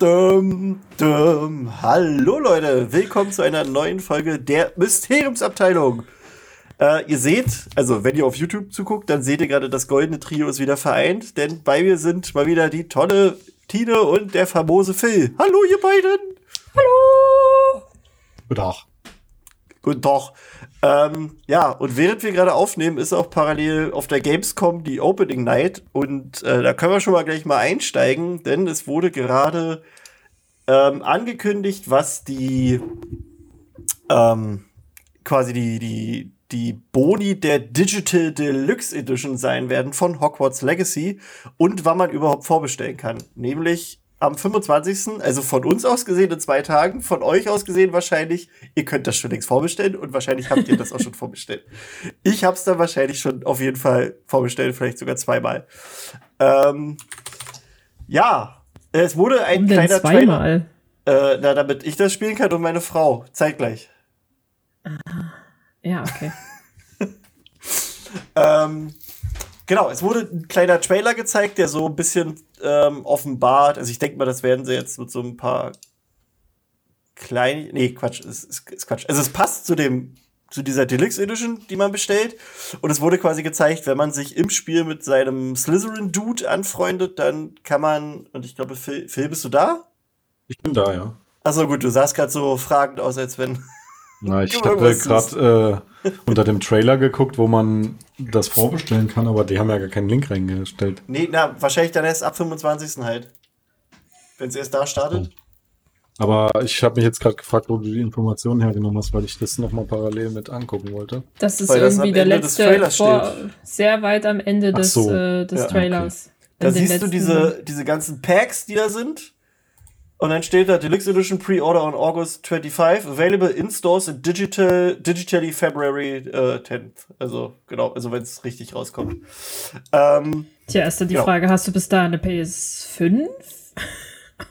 dum, dum. Hallo Leute, willkommen zu einer neuen Folge der Mysteriumsabteilung. Äh, ihr seht, also wenn ihr auf YouTube zuguckt, dann seht ihr gerade, das goldene Trio ist wieder vereint, denn bei mir sind mal wieder die tolle Tine und der famose Phil. Hallo ihr beiden. Hallo. Guten Tag. Guten Tag. Ähm, ja, und während wir gerade aufnehmen, ist auch parallel auf der Gamescom die Opening Night. Und äh, da können wir schon mal gleich mal einsteigen, denn es wurde gerade ähm, angekündigt, was die ähm, quasi die, die, die Boni der Digital Deluxe Edition sein werden von Hogwarts Legacy und wann man überhaupt vorbestellen kann. Nämlich am 25., also von uns aus gesehen in zwei Tagen, von euch aus gesehen wahrscheinlich, ihr könnt das schon längst vorbestellen und wahrscheinlich habt ihr das auch schon vorbestellt. Ich hab's dann wahrscheinlich schon auf jeden Fall vorbestellt, vielleicht sogar zweimal. Ähm, ja, es wurde ein Warum kleiner zweimal? Trailer. Äh, na, damit ich das spielen kann und meine Frau. Zeitgleich. Ja, okay. ähm, genau, es wurde ein kleiner Trailer gezeigt, der so ein bisschen ähm, offenbart. Also ich denke mal, das werden sie jetzt mit so ein paar kleinen. Nee, Quatsch, ist, ist, ist Quatsch. Also es passt zu dem zu dieser Deluxe Edition, die man bestellt. Und es wurde quasi gezeigt, wenn man sich im Spiel mit seinem Slytherin-Dude anfreundet, dann kann man, und ich glaube, Phil, Phil bist du da? Ich bin da, ja. Achso, gut, du sahst gerade so fragend aus, als wenn. Na, ich habe gerade äh, unter dem Trailer geguckt, wo man das vorbestellen kann, aber die haben ja gar keinen Link reingestellt. Nee, na, wahrscheinlich dann erst ab 25. halt. Wenn es erst da startet. Aber ich habe mich jetzt gerade gefragt, wo du die Informationen hergenommen hast, weil ich das nochmal parallel mit angucken wollte. Das ist Weil das irgendwie am der Ende letzte, vor, sehr weit am Ende Ach des, so. äh, des Ja, Trailers. Da In den siehst du diese, diese ganzen Packs, die da sind. Und dann steht da Deluxe Edition Pre-Order on August 25, available in stores in digital, digitally February äh, 10th. Also, genau, also wenn es richtig rauskommt. Ähm, Tja, ist dann die Ja. Frage, hast du bis da eine PS5?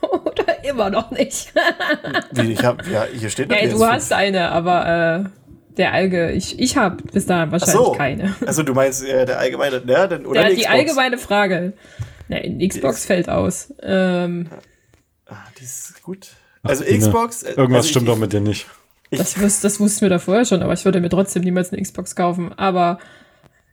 Oder immer noch nicht? wie, ich hab, ja, hier steht eine Ey, du PS5. hast eine, aber äh, der Alge, ich, ich habe bis dahin wahrscheinlich so. keine. Also du meinst äh, der allgemeine, denn, oder Ja, die Xbox. allgemeine Frage. Ne, in Xbox fällt aus. Ähm, Ah, die ist gut. Also Ach, Tina, Xbox. äh, Irgendwas also stimmt ich, doch mit dir nicht. Das, wus das wussten wir da vorher schon, aber ich würde mir trotzdem niemals eine Xbox kaufen. Aber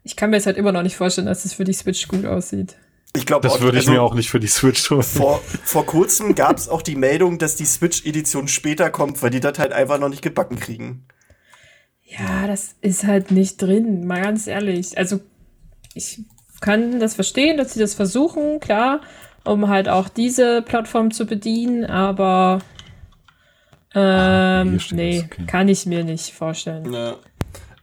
ich kann mir jetzt halt immer noch nicht vorstellen, dass es für die Switch gut aussieht. Ich glaube, Das würde ich also, mir auch nicht für die Switch holen. Vor, vor kurzem gab es auch die Meldung, dass die Switch-Edition später kommt, weil die das halt einfach noch nicht gebacken kriegen. Ja, das ist halt nicht drin, mal ganz ehrlich. Also, ich kann das verstehen, dass sie das versuchen, klar, um halt auch diese Plattform zu bedienen, aber ähm, steht nee, okay. kann ich mir nicht vorstellen. Ja.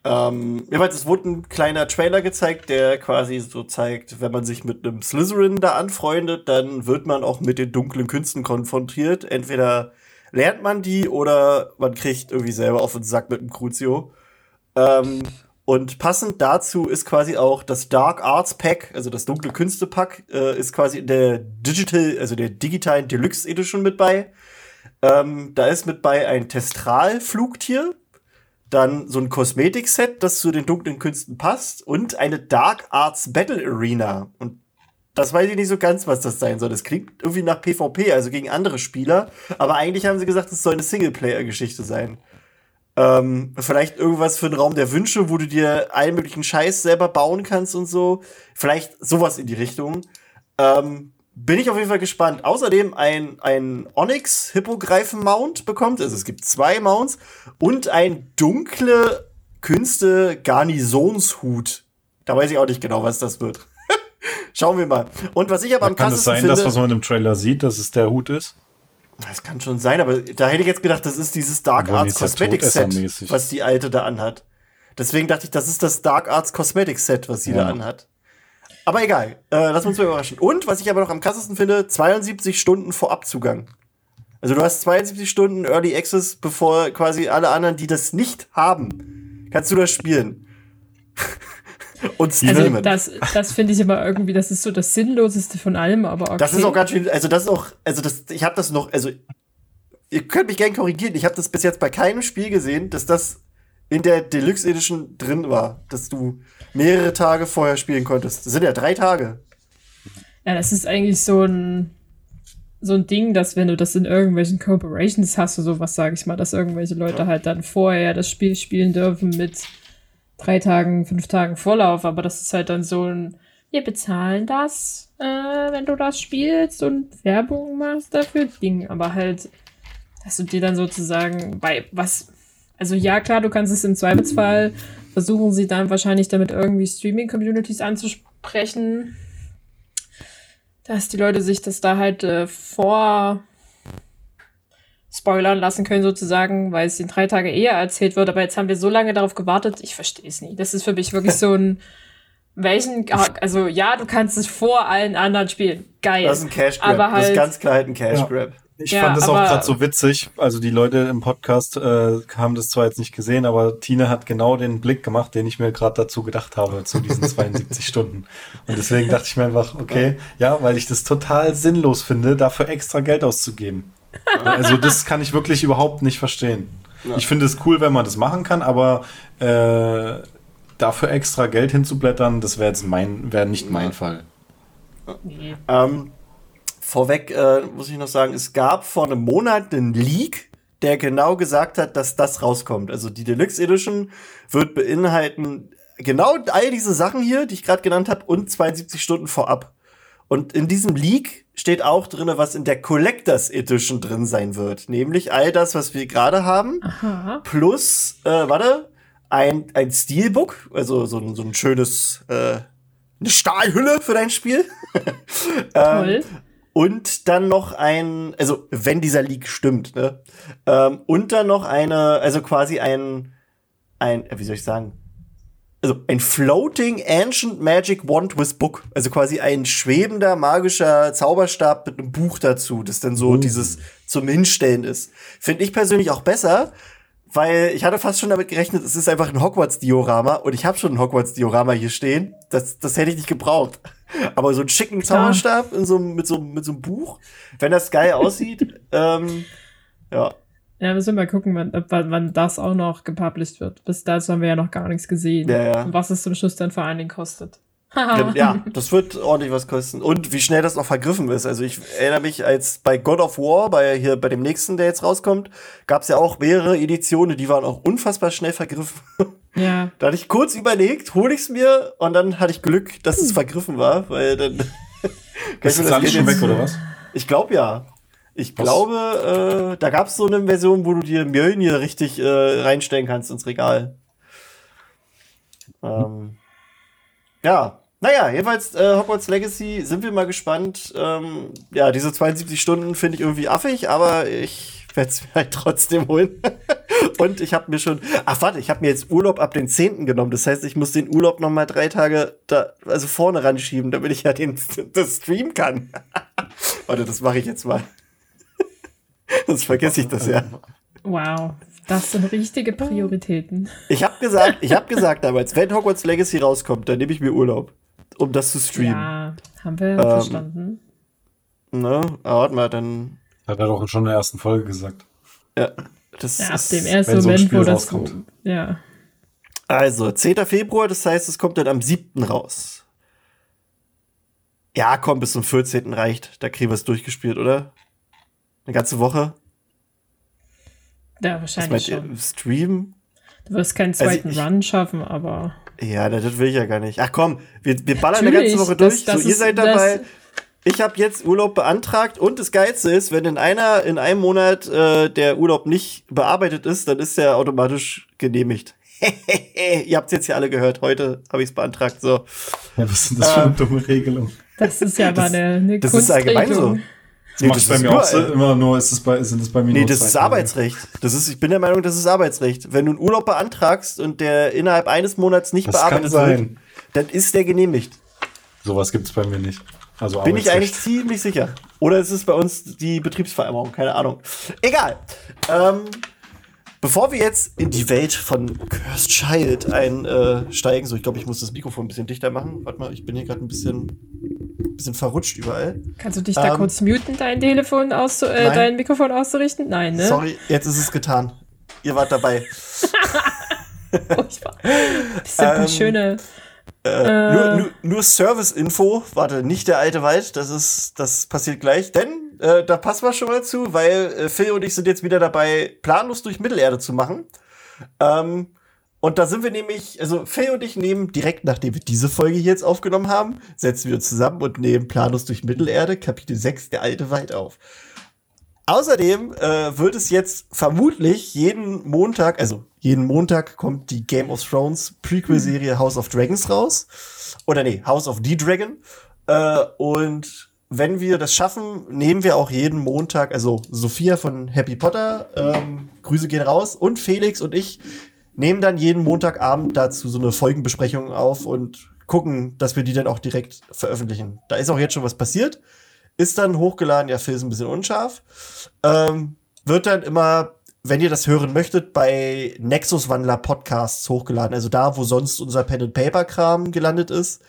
Ähm, jedenfalls, es wurde ein kleiner Trailer gezeigt, der quasi so zeigt, wenn man sich mit einem Slytherin da anfreundet, dann wird man auch mit den dunklen Künsten konfrontiert. Entweder lernt man die oder man kriegt irgendwie selber auf den Sack mit dem Crucio. Ähm, und passend dazu ist quasi auch das Dark Arts Pack, also das dunkle Künste Pack, äh, ist quasi in der Digital, also der digitalen Deluxe Edition mit bei. Ähm, da ist mit bei ein Testral-Flugtier, dann so ein Kosmetik-Set, das zu den dunklen Künsten passt und eine Dark Arts Battle Arena. Und das weiß ich nicht so ganz, was das sein soll. Das klingt irgendwie nach PvP, also gegen andere Spieler. Aber eigentlich haben sie gesagt, es soll eine Singleplayer-Geschichte sein. Ähm, vielleicht irgendwas für den Raum der Wünsche, wo du dir allen möglichen Scheiß selber bauen kannst und so. Vielleicht sowas in die Richtung. Ähm, bin ich auf jeden Fall gespannt. Außerdem ein, ein Onyx Hippogreifen Mount bekommt. Also es gibt zwei Mounts und ein dunkle Künste Garnisonshut. Da weiß ich auch nicht genau, was das wird. Schauen wir mal. Und was ich aber am Kann es krassesten sein, finde, dass was man im Trailer sieht, dass es der Hut ist? Das kann schon sein, aber da hätte ich jetzt gedacht, das ist dieses Dark Obwohl, Arts Cosmetic Set, was die alte da anhat. Deswegen dachte ich, das ist das Dark Arts Cosmetic Set, was sie Ja. da anhat. Aber egal, äh, lass uns mal überraschen. Und was ich aber noch am krassesten finde, 72 Stunden vor Abzugang. Also du hast 72 Stunden Early Access, bevor quasi alle anderen, die das nicht haben, kannst du das spielen. Und Also streamen. das, das finde ich immer irgendwie, das ist so das Sinnloseste von allem, aber okay. Das ist auch ganz schön, also das ist auch, also das, ich habe das noch, also ihr könnt mich gerne korrigieren, ich habe das bis jetzt bei keinem Spiel gesehen, dass das in der Deluxe Edition drin war, dass du mehrere Tage vorher spielen konntest. Das sind ja drei Tage. Ja, das ist eigentlich so ein, so ein Ding, dass wenn du das in irgendwelchen Corporations hast, oder sowas, sage ich mal, dass irgendwelche Leute halt dann vorher das Spiel spielen dürfen mit drei Tagen, fünf Tagen Vorlauf. Aber das ist halt dann so ein, wir bezahlen das, äh, wenn du das spielst und Werbung machst dafür Ding. Aber halt, dass du dir dann sozusagen bei was, also ja, klar, du kannst es im Zweifelsfall versuchen, sie dann wahrscheinlich damit irgendwie Streaming-Communities anzusprechen dass die Leute sich das da halt äh, vor spoilern lassen können, sozusagen, weil es in drei Tage eher erzählt wird. Aber jetzt haben wir so lange darauf gewartet, ich verstehe es nie. Das ist für mich wirklich so ein welchen, also ja, du kannst es vor allen anderen spielen. Geil. Das ist ein Cash Grab. Aber halt, das ist halt ganz klar halt ein Cash Grab. Ja. Ich ja, fand das auch gerade so witzig. Also die Leute im Podcast äh, haben das zwar jetzt nicht gesehen, aber Tine hat genau den Blick gemacht, den ich mir gerade dazu gedacht habe, zu diesen 72 Stunden. Und deswegen dachte ich mir einfach, okay, ja, weil ich das total sinnlos finde, dafür extra Geld auszugeben. Also das kann ich wirklich überhaupt nicht verstehen. Ja. Ich finde es cool, wenn man das machen kann, aber äh, dafür extra Geld hinzublättern, das wäre jetzt mein, wäre nicht mein Fall. Nee. Ähm, Vorweg äh, muss ich noch sagen, es gab vor einem Monat einen Leak, der genau gesagt hat, dass das rauskommt. Also die Deluxe Edition wird beinhalten genau all diese Sachen hier, die ich gerade genannt habe, und 72 Stunden vorab. Und in diesem Leak steht auch drin, was in der Collectors Edition drin sein wird. Nämlich all das, was wir gerade haben. Aha. Plus, äh, warte, ein, ein Steelbook, also so, ein so ein schönes, äh, eine Stahlhülle für dein Spiel. Toll. ähm, und dann noch ein, also wenn dieser Leak stimmt, ne? Ähm, und dann noch eine, also quasi ein, ein, wie soll ich sagen? Also ein Floating Ancient Magic Wand with Book. Also quasi ein schwebender magischer Zauberstab mit einem Buch dazu, das dann so uh. dieses zum Hinstellen ist. Finde ich persönlich auch besser, weil ich hatte fast schon damit gerechnet, es ist einfach ein Hogwarts-Diorama und ich habe schon ein Hogwarts-Diorama hier stehen. Das, das hätte ich nicht gebraucht. Aber so einen schicken Zauberstab in so, mit, so, mit so einem Buch, wenn das geil aussieht, ähm, ja. Ja, müssen wir mal gucken, wann, wann das auch noch gepublished wird. Bis dato haben wir ja noch gar nichts gesehen. Ja, ja. Und was es zum Schluss dann vor allen Dingen kostet. ja, das wird ordentlich was kosten. Und wie schnell das noch vergriffen ist. Also ich erinnere mich, als bei God of War, bei hier bei dem nächsten, der jetzt rauskommt, gab es ja auch mehrere Editionen, die waren auch unfassbar schnell vergriffen. Ja. Da hatte ich kurz überlegt, hole ich es mir und dann hatte ich Glück, dass es vergriffen war, weil dann. ist das alles schon weg, oder was? Ich glaube ja. Ich was? glaube, äh, da gab es so eine Version, wo du dir Mjölnir richtig äh, reinstellen kannst ins Regal. Ähm, ja, naja, jedenfalls äh, Hogwarts Legacy sind wir mal gespannt. Ähm, ja, diese 72 Stunden finde ich irgendwie affig, aber ich werde es mir halt trotzdem holen. Und ich habe mir schon, ach warte, ich habe mir jetzt Urlaub ab den 10. genommen. Das heißt, ich muss den Urlaub noch mal drei Tage da, also vorne ranschieben, damit ich ja den das streamen kann. warte, das mache ich jetzt mal. Sonst vergesse ich das ja. Wow, das sind richtige Prioritäten. Ich habe gesagt, ich habe gesagt damals, wenn Hogwarts Legacy rauskommt, dann nehme ich mir Urlaub, um das zu streamen. Ja, haben wir ähm, verstanden. Ne, aber warte mal, dann. Hat er doch schon in der ersten Folge gesagt. Ja. Das ja, ab dem ersten Moment, so wo das kommt. Ja. Also, 10. Februar, das heißt, es kommt dann am 7. raus. Ja, komm, bis zum 14. reicht. Da kriegen wir es durchgespielt, oder? Eine ganze Woche? Ja, wahrscheinlich schon. Stream? Du wirst keinen also zweiten also ich, Run schaffen, aber. Ja, das will ich ja gar nicht. Ach komm, wir, wir ballern Natürlich, eine ganze Woche durch. Das, das so, ihr seid dabei. Ich habe jetzt Urlaub beantragt und das Geilste ist, wenn in einer, in einem Monat äh, der Urlaub nicht bearbeitet ist, dann ist er automatisch genehmigt. Ihr habt es jetzt ja alle gehört. Heute habe ich es beantragt. So. Ja, was ist denn das für eine ähm, dumme Regelung? Das ist ja mal eine, eine Das ist allgemein so. Das nee, das bei mir auch immer nur, ist es bei, sind es bei mir Nee, das ist Arbeitsrecht. Das ist, ich bin der Meinung, das ist Arbeitsrecht. Wenn du einen Urlaub beantragst und der innerhalb eines Monats nicht das bearbeitet wird, dann ist der genehmigt. Sowas gibt es bei mir nicht. Also Bin ich eigentlich ziemlich sicher. Oder ist es bei uns die Betriebsvereinbarung? Keine Ahnung. Egal. Ähm, bevor wir jetzt in die Welt von Cursed Child einsteigen, äh, so ich glaube, ich muss das Mikrofon ein bisschen dichter machen. Warte mal, ich bin hier gerade ein bisschen, bisschen verrutscht überall. Kannst du dich da ähm, kurz muten, dein Telefon auszu äh, dein Mikrofon auszurichten? Nein, ne? Sorry, jetzt ist es getan. Ihr wart dabei. Furchtbar. Das sind ähm, schöne. Äh, äh, nur, nur, nur Service-Info, warte, nicht der alte Wald, das ist, das passiert gleich, denn äh, da passen wir schon mal zu, weil äh, Phil und ich sind jetzt wieder dabei, planlos durch Mittelerde zu machen. Ähm, und da sind wir nämlich, also Phil und ich nehmen direkt, nachdem wir diese Folge hier jetzt aufgenommen haben, setzen wir uns zusammen und nehmen planlos durch Mittelerde, Kapitel 6, der alte Wald auf. Außerdem äh, wird es jetzt vermutlich jeden Montag, also jeden Montag kommt die Game of Thrones Prequel-Serie House of Dragons raus. Oder nee, House of the Dragon. Äh, und wenn wir das schaffen, nehmen wir auch jeden Montag, also Sophia von Happy Potter, ähm, Grüße gehen raus, und Felix und ich nehmen dann jeden Montagabend dazu so eine Folgenbesprechung auf und gucken, dass wir die dann auch direkt veröffentlichen. Da ist auch jetzt schon was passiert. Ist dann hochgeladen, ja, Phil ist ein bisschen unscharf. Ähm, wird dann immer, wenn ihr das hören möchtet, bei Nexus Wandler Podcasts hochgeladen. Also da, wo sonst unser Pen and Paper Kram gelandet ist.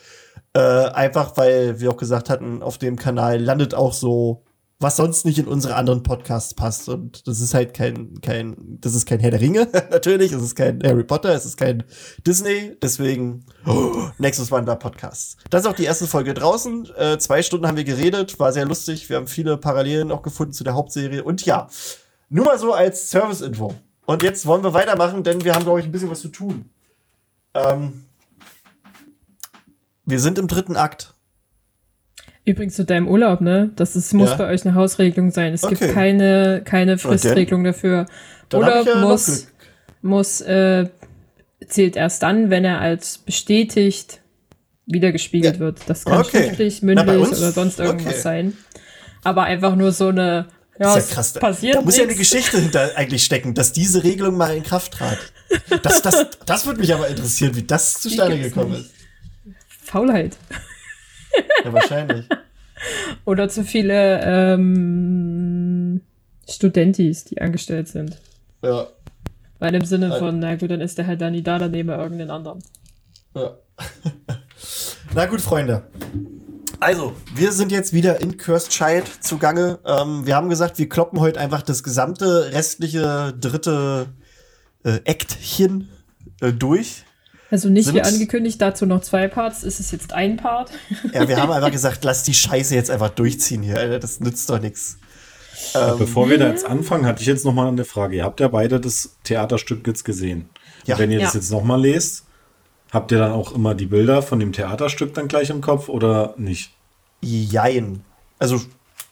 Äh, einfach, weil wir auch gesagt hatten, auf dem Kanal landet auch so was sonst nicht in unsere anderen Podcasts passt. Und das ist halt kein, kein, das ist kein Herr der Ringe, natürlich, es ist kein Harry Potter, es ist kein Disney, deswegen oh, Nexus Wander Podcast. Das ist auch die erste Folge draußen. Äh, zwei Stunden haben wir geredet, war sehr lustig. Wir haben viele Parallelen auch gefunden zu der Hauptserie. Und ja, nur mal so als Service-Info. Und jetzt wollen wir weitermachen, denn wir haben, glaube ich, ein bisschen was zu tun. Ähm, wir sind im dritten Akt. Übrigens zu deinem Urlaub, ne? Das ist, muss ja. bei euch eine Hausregelung sein. Es okay. gibt keine, keine Fristregelung dafür. Dann Urlaub ja muss, muss äh, zählt erst dann, wenn er als bestätigt wiedergespiegelt ja. wird. Das kann okay. schriftlich, mündlich oder sonst irgendwas okay. sein. Aber einfach nur so eine ja, das ist ja krass. passiert. Da muss ja eine Geschichte hinter eigentlich stecken, dass diese Regelung mal in Kraft trat. Das, das, das würde mich aber interessieren, wie das zustande gekommen ist. Faulheit. Ja, wahrscheinlich. Oder zu viele ähm, Studentis, die angestellt sind. Ja. Weil im Sinne von, na gut, dann ist der halt dann da, dann nehmen wir irgendeinen anderen. Ja. na gut, Freunde. Also, wir sind jetzt wieder in Cursed Child zugange. Ähm, wir haben gesagt, wir kloppen heute einfach das gesamte restliche dritte äh, Aktchen äh, durch. Also nicht wie angekündigt, dazu noch zwei Parts, ist es jetzt ein Part. Ja, wir haben einfach gesagt, lass die Scheiße jetzt einfach durchziehen hier, Alter. Das nützt doch nichts. Ähm, Bevor wir da jetzt anfangen, hatte ich jetzt noch mal eine Frage. Ihr habt ja beide das Theaterstück jetzt gesehen. Ja. wenn ihr ja. das jetzt noch mal lest, habt ihr dann auch immer die Bilder von dem Theaterstück dann gleich im Kopf oder nicht? Jein. Also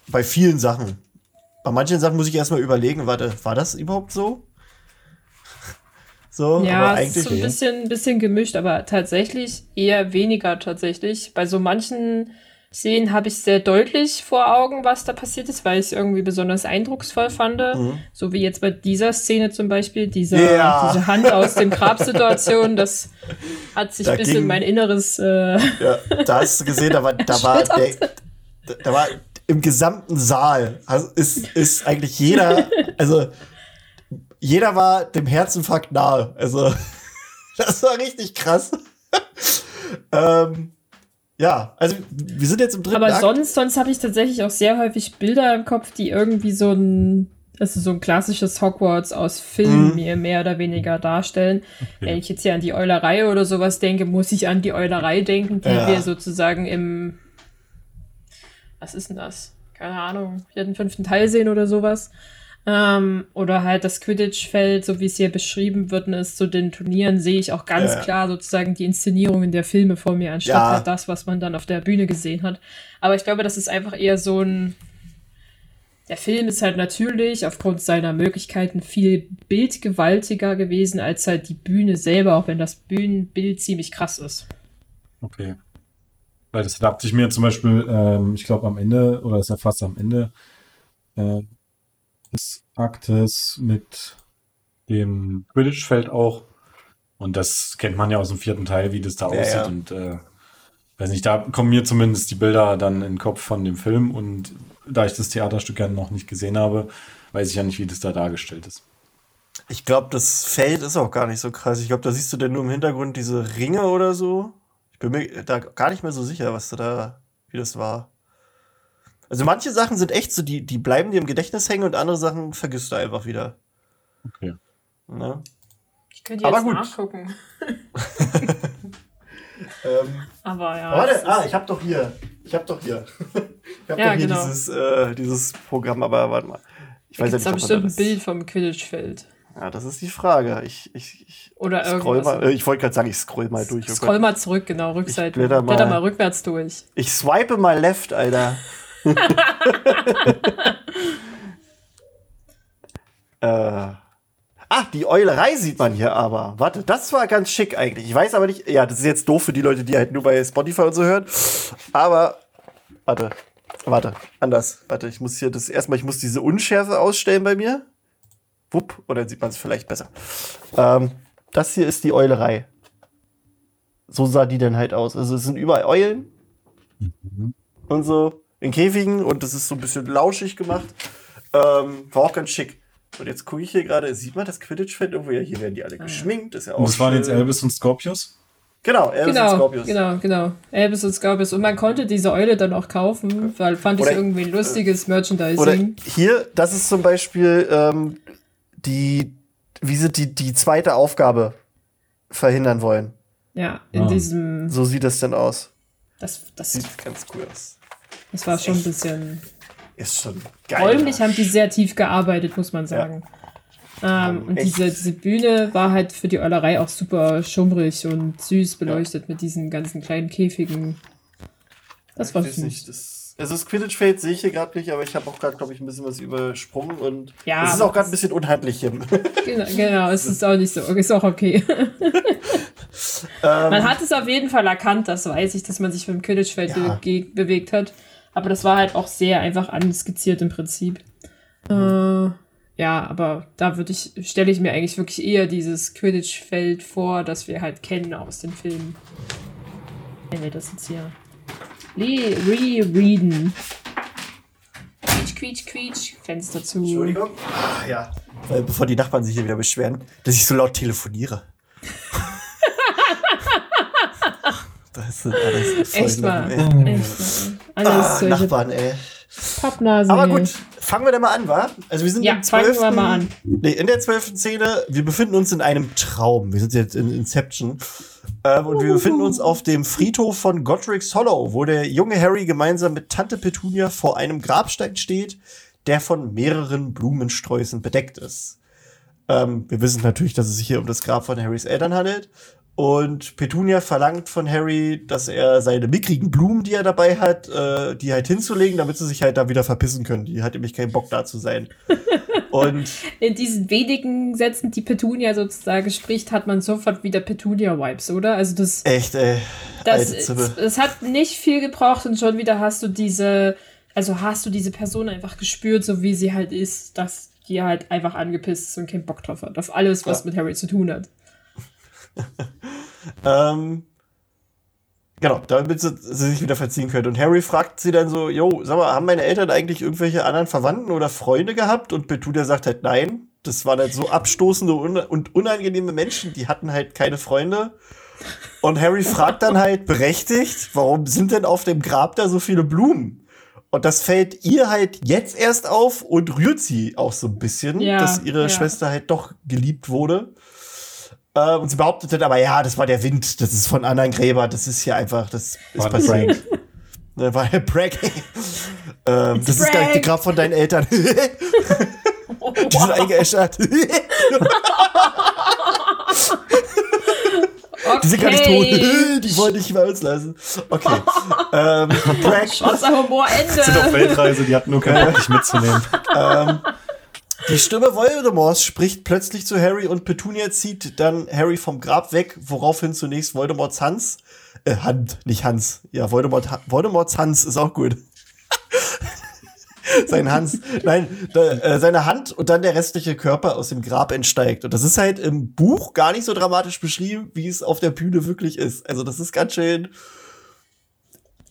bei vielen Sachen. Bei manchen Sachen muss ich erstmal überlegen, warte, war das überhaupt so? So, ja, eigentlich. ist so ein bisschen, bisschen gemischt, aber tatsächlich eher weniger tatsächlich. Bei so manchen Szenen habe ich sehr deutlich vor Augen, was da passiert ist, weil ich es irgendwie besonders eindrucksvoll fand. Mhm. So wie jetzt bei dieser Szene zum Beispiel, dieser, ja. diese Hand aus dem Grabsituation, das hat sich da bis in mein Inneres. Äh, ja, da hast du gesehen, da war, da war, der, da war im gesamten Saal, also ist, ist eigentlich jeder, also jeder war dem Herzinfarkt nahe. Also, das war richtig krass. ähm, ja, also wir sind jetzt im dritten Aber Akt. sonst, sonst habe ich tatsächlich auch sehr häufig Bilder im Kopf, die irgendwie so ein, also so ein klassisches Hogwarts aus Film mhm. mir mehr oder weniger darstellen. Okay. Wenn ich jetzt hier an die Eulerei oder sowas denke, muss ich an die Eulerei denken, die ja. wir sozusagen im, was ist denn das? Keine Ahnung, vierten, fünften Teil sehen oder sowas. Ähm, oder halt das Quidditch-Feld, so wie es hier beschrieben wird, ist zu den Turnieren, sehe ich auch ganz ja. klar sozusagen die Inszenierungen der Filme vor mir, anstatt ja. halt das, was man dann auf der Bühne gesehen hat. Aber ich glaube, das ist einfach eher so ein. Der Film ist halt natürlich aufgrund seiner Möglichkeiten viel bildgewaltiger gewesen als halt die Bühne selber, auch wenn das Bühnenbild ziemlich krass ist. Okay. Weil das dachte ich mir zum Beispiel, ähm, ich glaube am Ende, oder ist ja fast am Ende, äh, des Aktes mit dem Quidditch-Feld auch. Und das kennt man ja aus dem vierten Teil, wie das da ja, aussieht. Ja. Und äh, weiß nicht, da kommen mir zumindest die Bilder dann in den Kopf von dem Film. Und da ich das Theaterstück ja noch nicht gesehen habe, weiß ich ja nicht, wie das da dargestellt ist. Ich glaube, das Feld ist auch gar nicht so krass. Ich glaube, da siehst du denn nur im Hintergrund diese Ringe oder so. Ich bin mir da gar nicht mehr so sicher, was da, wie das war. Also manche Sachen sind echt so, die, die bleiben dir im Gedächtnis hängen und andere Sachen vergisst du einfach wieder. Okay. Ne? Ich Ich könnte Aber jetzt gut. nachgucken. Ähm, Aber ja. warte, ah, ich hab doch hier. Ich hab doch hier. Ich hab Ja, doch hier genau. dieses, äh, dieses Programm, aber warte mal. Ich da weiß ja da nicht, ob bestimmt ein das. Bild vom Quidditch-Feld. Ja, das ist die Frage. Ich, ich, ich Oder scroll irgendwas. mal. Äh, ich wollte gerade sagen, ich scroll mal durch. Oh Scroll mal zurück, genau, Rückseite. blätter mal. Blätter mal rückwärts durch. Ich swipe mal left, Alter. Äh. Ah, die Eulerei sieht man hier aber. Warte, das war ganz schick eigentlich. Ich weiß aber nicht, ja, das ist jetzt doof für die Leute, die halt nur bei Spotify und so hören. Aber, warte, warte, anders. Warte, ich muss hier das erstmal, ich muss diese Unschärfe ausstellen bei mir. Wupp, oder dann sieht man es vielleicht besser. Ähm, das hier ist die Eulerei. So sah die dann halt aus. Also es sind überall Eulen und so in Käfigen und das ist so ein bisschen lauschig gemacht. Ähm, war auch ganz schick. Und jetzt gucke ich hier gerade, sieht man das Quidditch-Feld irgendwo? Ja, hier werden die alle geschminkt. Ist ja auch Und das waren jetzt. Elvis und Scorpius? Genau, Elvis und Genau, Scorpius. genau, genau. Elvis und Scorpius. Und man konnte diese Eule dann auch kaufen, weil fand ich Oder- irgendwie ein lustiges Oder Merchandising. hier, das ist zum Beispiel ähm, die, wie sie die, die zweite Aufgabe verhindern wollen. Ja, in Ah. diesem. So sieht das dann aus. Das, das, Sieht ganz cool aus. Das war schon ein bisschen. Ist schon geil. Räumlich haben die sehr tief gearbeitet, muss man sagen. Ähm, und diese, diese Bühne war halt für die Eulerei auch super schummrig und süß beleuchtet mit diesen ganzen kleinen Käfigen. Das war süß. das, also das Quidditch-Feld sehe ich hier gerade nicht, aber ich habe auch gerade, glaube ich, ein bisschen was übersprungen und Ja, es ist auch gerade ein bisschen unhandlich hier. Genau, genau, es ist auch nicht so, ist auch okay. Ähm, man hat es auf jeden Fall erkannt, das weiß ich, dass man sich mit dem Quidditch-Feld Ja. be bewegt hat. Aber das war halt auch sehr einfach anskizziert im Prinzip. Äh, ja, aber da würde ich, stelle ich mir eigentlich wirklich eher dieses Quidditch-Feld vor, das wir halt kennen aus den Filmen. Wenn wir das jetzt hier re-readen. Quietsch, quietsch, quietsch. Fenster zu. Entschuldigung. Ah, ja. Weil, bevor die Nachbarn sich hier wieder beschweren, dass ich so laut telefoniere. das sind alles Echt wahr. Echt, alles Ah, solche Nachbarn, ey. Pappnasen. Aber gut, fangen wir da mal an, wa? Also wir sind Ja, im fangen wir 12. mal an. Nee, in der zwölften Szene, wir befinden uns in einem Traum. Wir sind jetzt in Inception. Ähm, und wir befinden uns auf dem Friedhof von Godric's Hollow, wo der junge Harry gemeinsam mit Tante Petunia vor einem Grabstein steht, der von mehreren Blumensträußen bedeckt ist. Ähm, wir wissen natürlich, dass es sich hier um das Grab von Harrys Eltern handelt. Und Petunia verlangt von Harry, dass er seine mickrigen Blumen, die er dabei hat, äh, die halt hinzulegen, damit sie sich halt da wieder verpissen können. Die hat nämlich keinen Bock da zu sein. Und In diesen wenigen Sätzen, die Petunia sozusagen spricht, hat man sofort wieder Petunia-Vibes, oder? Also das, echt, ey. das, es hat nicht viel gebraucht und schon wieder hast du diese, also hast du diese Person einfach gespürt, so wie sie halt ist, dass die halt einfach angepisst ist und keinen Bock drauf hat. Auf alles, was Ja. mit Harry zu tun hat. Ähm, genau, damit sie, sie sich wieder verziehen können. Und Harry fragt sie dann so, yo, sag mal, haben meine Eltern eigentlich irgendwelche anderen Verwandten oder Freunde gehabt? Und Petunia sagt halt nein. Das waren halt so abstoßende un und unangenehme Menschen, die hatten halt keine Freunde. Und Harry fragt dann halt berechtigt, warum sind denn auf dem Grab da so viele Blumen? Und das fällt ihr halt jetzt erst auf und rührt sie auch so ein bisschen, Ja, dass ihre ja. Schwester halt doch geliebt wurde. Äh, und sie behauptet dann aber, ja, das war der Wind, das ist von anderen Gräbern, das ist hier einfach, das ist War ein passiert. Ne, war ein Prank. ähm, das ist gar nicht die. Kraft von deinen Eltern. die sind eingeäschert. die sind gar nicht tot. die wollen nicht bei uns lassen. Okay. ähm, Prank. Schwarzer Humor, Sind auf Ende. Weltreise, die hatten nur keinen Bock, dich mitzunehmen. ähm, die Stimme Voldemorts spricht plötzlich zu Harry und Petunia zieht dann Harry vom Grab weg, woraufhin zunächst Voldemorts Hans, äh, Hand, nicht Hans, ja, Voldemort, Voldemorts Hans ist auch gut. Sein Hans, nein, da, äh, seine Hand und dann der restliche Körper aus dem Grab entsteigt. Und das ist halt im Buch gar nicht so dramatisch beschrieben, wie es auf der Bühne wirklich ist. Also das ist ganz schön,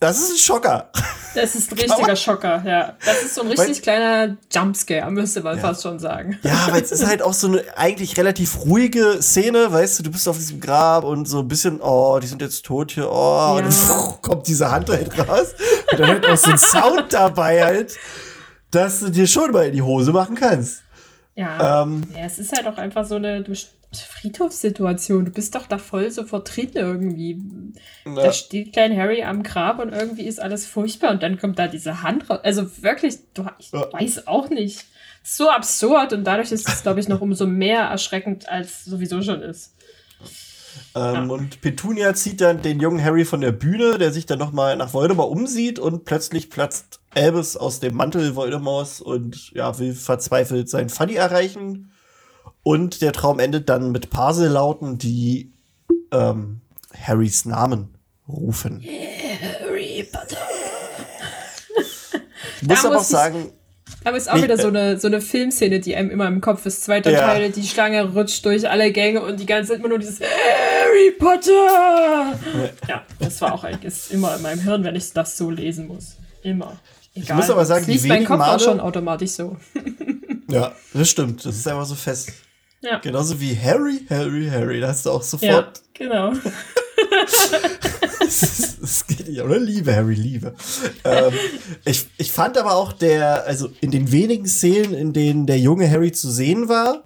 das ist ein Schocker. Das ist ein richtiger Schocker, ja. Das ist so ein richtig Weil- kleiner Jumpscare, müsste man fast schon sagen. Ja, aber es ist halt auch so eine eigentlich relativ ruhige Szene, weißt du, du bist auf diesem Grab und so ein bisschen, oh, die sind jetzt tot hier, oh, und Ja. dann kommt diese Hand halt raus und dann halt auch so ein Sound dabei halt, dass du dir schon mal in die Hose machen kannst. Ja. Ähm, ja, es ist halt auch einfach so eine, du, Friedhofssituation. Du bist doch da voll sofort drin irgendwie. Ja. Da steht klein Harry am Grab und irgendwie ist alles furchtbar und dann kommt da diese Hand raus. Also wirklich, du, ich Ja. weiß auch nicht. So absurd und dadurch ist es, glaube ich, noch umso mehr erschreckend, als sowieso schon ist. Ähm, Und Petunia zieht dann den jungen Harry von der Bühne, der sich dann noch mal nach Voldemort umsieht und plötzlich platzt Albus aus dem Mantel Voldemorts und ja, will verzweifelt seinen Funny erreichen. Und der Traum endet dann mit Parsellauten, die ähm, Harrys Namen rufen. Harry Potter. Ich muss Da aber auch muss ich- sagen, Aber ist auch Nee, wieder so äh, eine, so eine Filmszene, die einem immer im Kopf ist. Zweiter Ja. Teil, die Schlange rutscht durch alle Gänge und die ganze Zeit immer nur dieses Harry Potter. Ja, das war auch eigentlich ist immer in meinem Hirn, wenn ich das so lesen muss. Immer. Egal. muss aber sagen, das die liest mein Kopf auch Male- schon automatisch so. ja, das stimmt. Das ist einfach so fest. Ja, Genauso wie Harry, Harry, Harry. Da hast du auch ja sofort genau. Es geht nicht, oder? Liebe, Harry, Liebe. ähm, ich, ich fand aber auch der, also in den wenigen Szenen, in denen der junge Harry zu sehen war,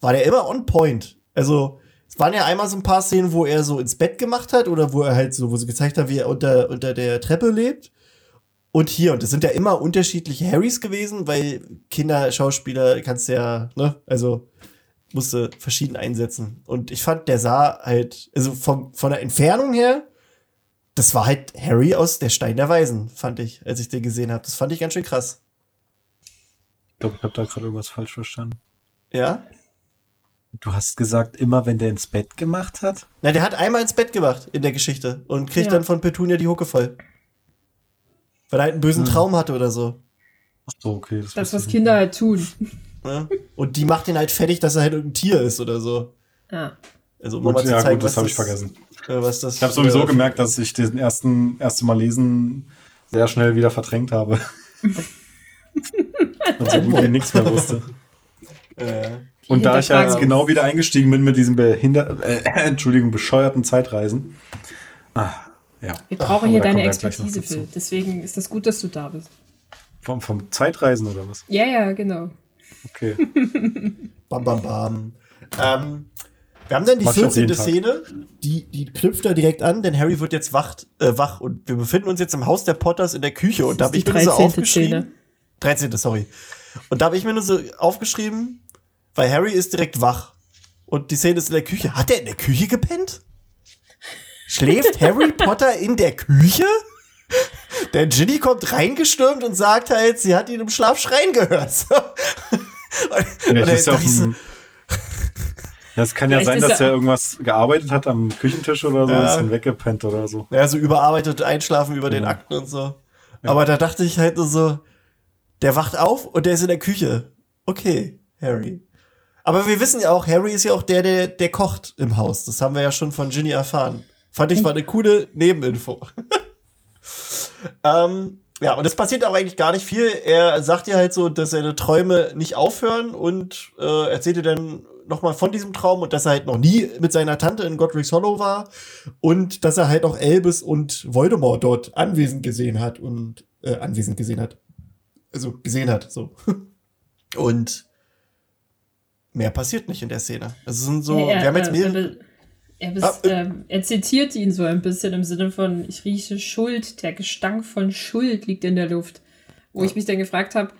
war der immer on point. Also, es waren ja einmal so ein paar Szenen, wo er so ins Bett gemacht hat oder wo er halt so, wo sie gezeigt hat, wie er unter, unter der Treppe lebt. Und hier, und das sind ja immer unterschiedliche Harrys gewesen, weil Kinderschauspieler kannst du ja, ne, also musste verschieden einsetzen. Und ich fand, der sah halt, also vom, von der Entfernung her, das war halt Harry aus der Stein der Weisen, fand ich, als ich den gesehen habe. Das fand ich ganz schön krass. Ich glaube, ich habe da gerade irgendwas falsch verstanden. Ja? Du hast gesagt, immer wenn der ins Bett gemacht hat? Na, der hat einmal ins Bett gemacht in der Geschichte und kriegt Ja. dann von Petunia die Hucke voll. Weil er halt einen bösen Hm. Traum hatte oder so. Ach so, okay. Das, wusste was Kinder halt tun. Ne? Und die macht ihn halt fertig, dass er halt irgendein Tier ist oder so. Ja. Also, um nicht. mal Gut, zu ja, zeigen, gut, das habe ich vergessen. äh, was das Ich habe sowieso gemerkt, dass ich den ersten erste Mal lesen sehr schnell wieder verdrängt habe. Und so gut wie nichts mehr wusste. Äh, Und da ich ja jetzt genau wieder eingestiegen bin mit diesem behinder äh, Entschuldigung, bescheuerten Zeitreisen. Ah, ja. Wir Ach, brauchen aber hier deine Expertise. Phil. Deswegen ist das gut, dass du da bist. Vom, vom Zeitreisen oder was? Ja, ja, genau. Okay. Bam, bam, bam. Ähm, wir haben dann die Mach ich auch 14. jeden Tag. Szene, die, die knüpft da direkt an, denn Harry wird jetzt wacht, äh, wach und wir befinden uns jetzt im Haus der Potters in der Küche und da habe ich mir nur so 13. aufgeschrieben. Szene. 13. sorry. Und da habe ich mir nur so aufgeschrieben, weil Harry ist direkt wach und die Szene ist in der Küche. Hat er in der Küche gepennt? Schläft Harry Potter in der Küche? Der Ginny kommt reingestürmt und sagt halt, sie hat ihn im Schlaf schreien gehört. Und, Ja, und ja ich so, das kann ja sein, dass er- irgendwas gearbeitet hat am Küchentisch oder so, Ja. ist dann weggepennt oder so. Ja, so überarbeitet einschlafen über den Ja. Akten und so. Aber da dachte ich halt nur so, der wacht auf und der ist in der Küche. Okay, Harry. Aber wir wissen ja auch, Harry ist ja auch der, der, der kocht im Haus. Das haben wir ja schon von Ginny erfahren. Fand ich war eine coole Nebeninfo. ähm, ja, und es passiert auch eigentlich gar nicht viel. Er sagt ja halt so, dass seine Träume nicht aufhören und äh, erzählt ihr dann nochmal von diesem Traum und dass er halt noch nie mit seiner Tante in Godric's Hollow war und dass er halt auch Elbis und Voldemort dort anwesend gesehen hat und äh, anwesend gesehen hat. Also gesehen hat, so. Und mehr passiert nicht in der Szene. Also es sind so, Ja, wir haben jetzt mehrere. Er, bis, Ah, äh. ähm, er zitiert ihn so ein bisschen im Sinne von, ich rieche Schuld, der Gestank von Schuld liegt in der Luft. Wo ich mich dann gefragt habe,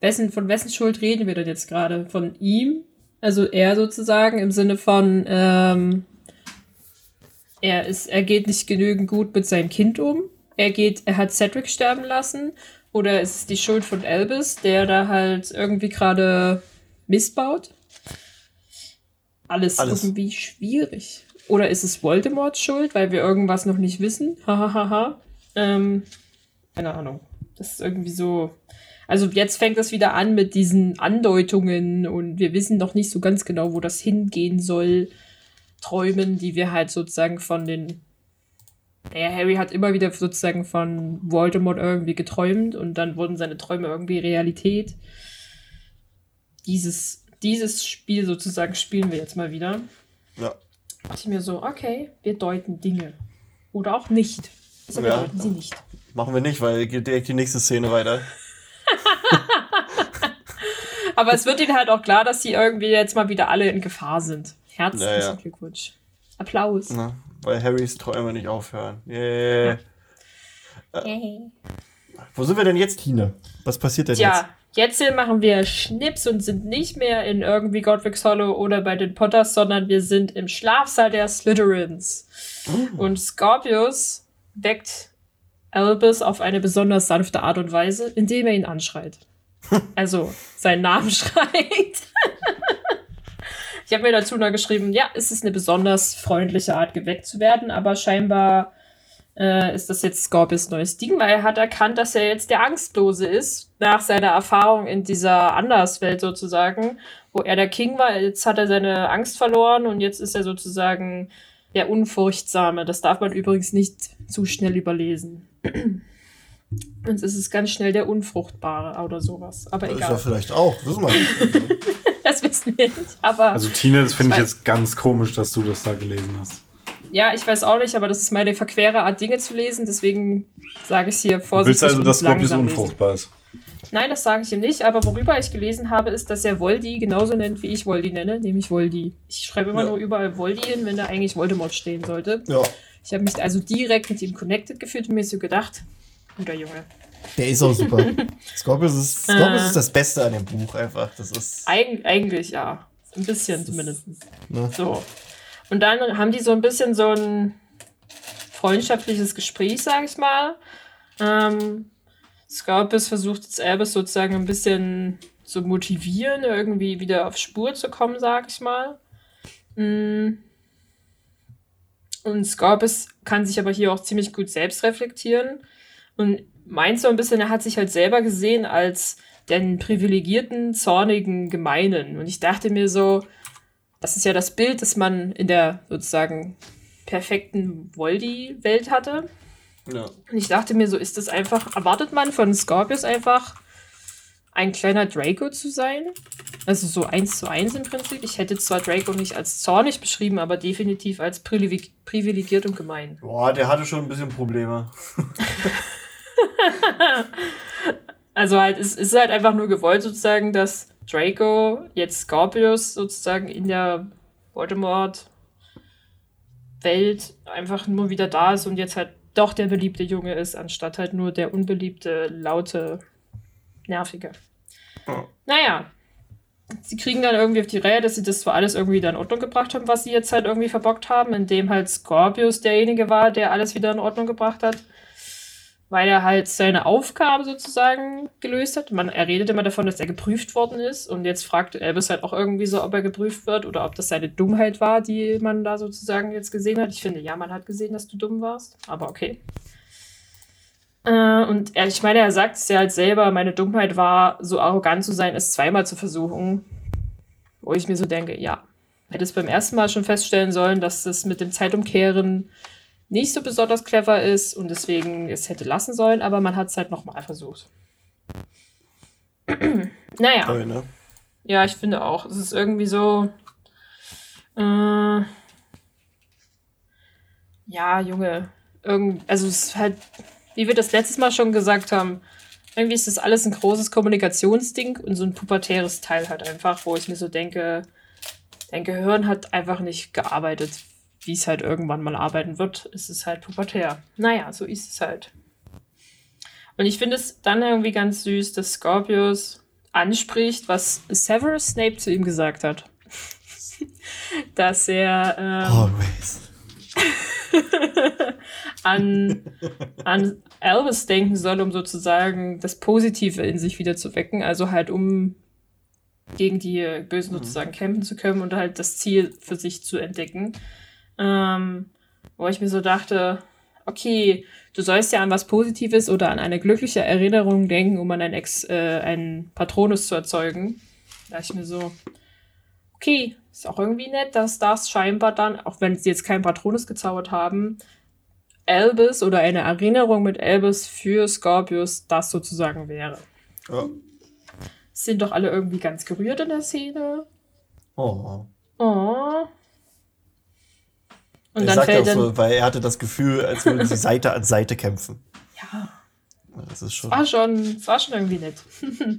wessen, von wessen Schuld reden wir denn jetzt gerade? Von ihm? Also er sozusagen im Sinne von, ähm, er, ist, er geht nicht genügend gut mit seinem Kind um. Er geht, er hat Cedric sterben lassen. Oder ist es die Schuld von Albus, der da halt irgendwie gerade missbaut? Alles, Alles. irgendwie schwierig. Oder ist es Voldemorts Schuld, weil wir irgendwas noch nicht wissen? Hahaha. ähm, keine Ahnung. Das ist irgendwie so. Also jetzt fängt das wieder an mit diesen Andeutungen und wir wissen noch nicht so ganz genau, wo das hingehen soll. Träumen, die wir halt sozusagen von den. Naja, Harry hat immer wieder sozusagen von Voldemort irgendwie geträumt und dann wurden seine Träume irgendwie Realität. Dieses, dieses Spiel sozusagen spielen wir jetzt mal wieder. Ja. dachte ich mir so, okay, wir deuten Dinge. Oder auch nicht. Also wir Ja. deuten sie nicht. Machen wir nicht, weil geht direkt die nächste Szene weiter. Aber es wird ihnen halt auch klar, dass sie irgendwie jetzt mal wieder alle in Gefahr sind. Herzlichen Naja. Glückwunsch. Applaus. Na, weil Harrys Träume nicht aufhören. Yeah. Wo sind wir denn jetzt, Tine? Was passiert denn Tja, jetzt hier machen wir Schnips und sind nicht mehr in irgendwie Godric's Hollow oder bei den Potters, sondern wir sind im Schlafsaal der Slytherins. Und Scorpius weckt Albus auf eine besonders sanfte Art und Weise, indem er ihn anschreit. Also seinen Namen schreit. ich habe mir dazu noch geschrieben, ja, es ist eine besonders freundliche Art, geweckt zu werden, aber scheinbar äh, ist das jetzt Scorpius neues Ding, weil er hat erkannt, dass er jetzt der Angstlose ist, nach seiner Erfahrung in dieser Anderswelt sozusagen, wo er der King war. Jetzt hat er seine Angst verloren und jetzt ist er sozusagen der Unfurchtsame. Das darf man übrigens nicht zu schnell überlesen. Sonst ist es ganz schnell der Unfruchtbare oder sowas. Aber jetzt? Ist ja egal. vielleicht auch, wissen wir nicht. Das wissen wir nicht. Aber Also Tine, das finde ich jetzt ganz komisch, dass du das da gelesen hast. Ja, ich weiß auch nicht, aber das ist meine verquere Art, Dinge zu lesen. Deswegen sage ich es hier Du vorsichtig. willst also, und dass Scorpius unfruchtbar ist. Nein, das sage ich ihm nicht, aber worüber ich gelesen habe, ist, dass er Voldy genauso nennt, wie ich Voldy nenne, nämlich Voldy. Ich schreibe immer Ja. nur überall Voldy hin, wenn da eigentlich Voldemort stehen sollte. Ja, Ich habe mich also direkt mit ihm connected gefühlt und mir so gedacht, guter Junge. der ist auch super. Scorpius ist, Scorpius Äh. ist das Beste an dem Buch einfach. Das ist. Eig eigentlich ja. Ein bisschen zumindest. Ne? So. Und dann haben die so ein bisschen so ein freundschaftliches Gespräch, sag ich mal. Ähm, Scorpius versucht jetzt Albus sozusagen ein bisschen zu motivieren, irgendwie wieder auf Spur zu kommen, sag ich mal. Mm. Und Scorpius kann sich aber hier auch ziemlich gut selbst reflektieren und meint so ein bisschen, er hat sich halt selber gesehen als den privilegierten, zornigen, gemeinen. Und ich dachte mir so, das ist ja das Bild, das man in der sozusagen perfekten Voldy-Welt hatte. Ja. Und ich dachte mir so, ist das einfach, erwartet man von Scorpius einfach ein kleiner Draco zu sein? Also so eins zu eins im Prinzip. Ich hätte zwar Draco nicht als zornig beschrieben, aber definitiv als privileg privilegiert und gemein. Boah, der hatte schon ein bisschen Probleme. Also halt, es ist halt einfach nur gewollt sozusagen, dass Draco jetzt Scorpius sozusagen in der Voldemort-Welt einfach nur wieder da ist und jetzt halt doch der beliebte Junge ist, anstatt halt nur der unbeliebte, laute, nervige. Ja. Naja, sie kriegen dann irgendwie auf die Reihe, dass sie das zwar alles irgendwie wieder in Ordnung gebracht haben, was sie jetzt halt irgendwie verbockt haben, indem halt Scorpius derjenige war, der alles wieder in Ordnung gebracht hat weil er halt seine Aufgabe sozusagen gelöst hat. Man, er redet immer davon, dass er geprüft worden ist und jetzt fragt Albus halt auch irgendwie so, ob er geprüft wird oder ob das seine Dummheit war, die man da sozusagen jetzt gesehen hat. Ich finde, ja, man hat gesehen, dass du dumm warst, aber okay. Äh, und er, ich meine, er sagt es ja halt selber, meine Dummheit war, so arrogant zu sein, es zweimal zu versuchen. Wo ich mir so denke, ja, hätte es beim ersten Mal schon feststellen sollen, dass das mit dem Zeitumkehren nicht so besonders clever ist und deswegen es hätte lassen sollen, aber man hat es halt nochmal versucht. naja, Toll, ne? ja, ich finde auch. Es ist irgendwie so. Äh, ja, Junge. Irgend, also es ist halt, wie wir das letztes Mal schon gesagt haben, irgendwie ist das alles ein großes Kommunikationsding und so ein pubertäres Teil halt einfach, wo ich mir so denke, dein Gehirn hat einfach nicht gearbeitet, wie es halt irgendwann mal arbeiten wird. Es ist halt pubertär. Naja, so ist es halt. Und ich finde es dann irgendwie ganz süß, dass Scorpius anspricht, was Severus Snape zu ihm gesagt hat. dass er ähm, Always. an, an Albus denken soll, um sozusagen das Positive in sich wieder zu wecken. Also halt, um gegen die Bösen sozusagen kämpfen zu können und halt das Ziel für sich zu entdecken. Ähm, wo ich mir so dachte, okay, du sollst ja an was Positives oder an eine glückliche Erinnerung denken, um an ein Ex, äh, einen Patronus zu erzeugen. Da dachte ich mir so, okay, ist auch irgendwie nett, dass das scheinbar dann, auch wenn sie jetzt keinen Patronus gezaubert haben, Albus oder eine Erinnerung mit Albus für Scorpius das sozusagen wäre. Ja. Sind doch alle irgendwie ganz gerührt in der Szene. Oh. Oh. Und er dann sagt ja fällt auch so, weil er hatte das Gefühl, als würden sie Seite an Seite kämpfen. Ja, Das ist schon. war schon, war schon irgendwie nett.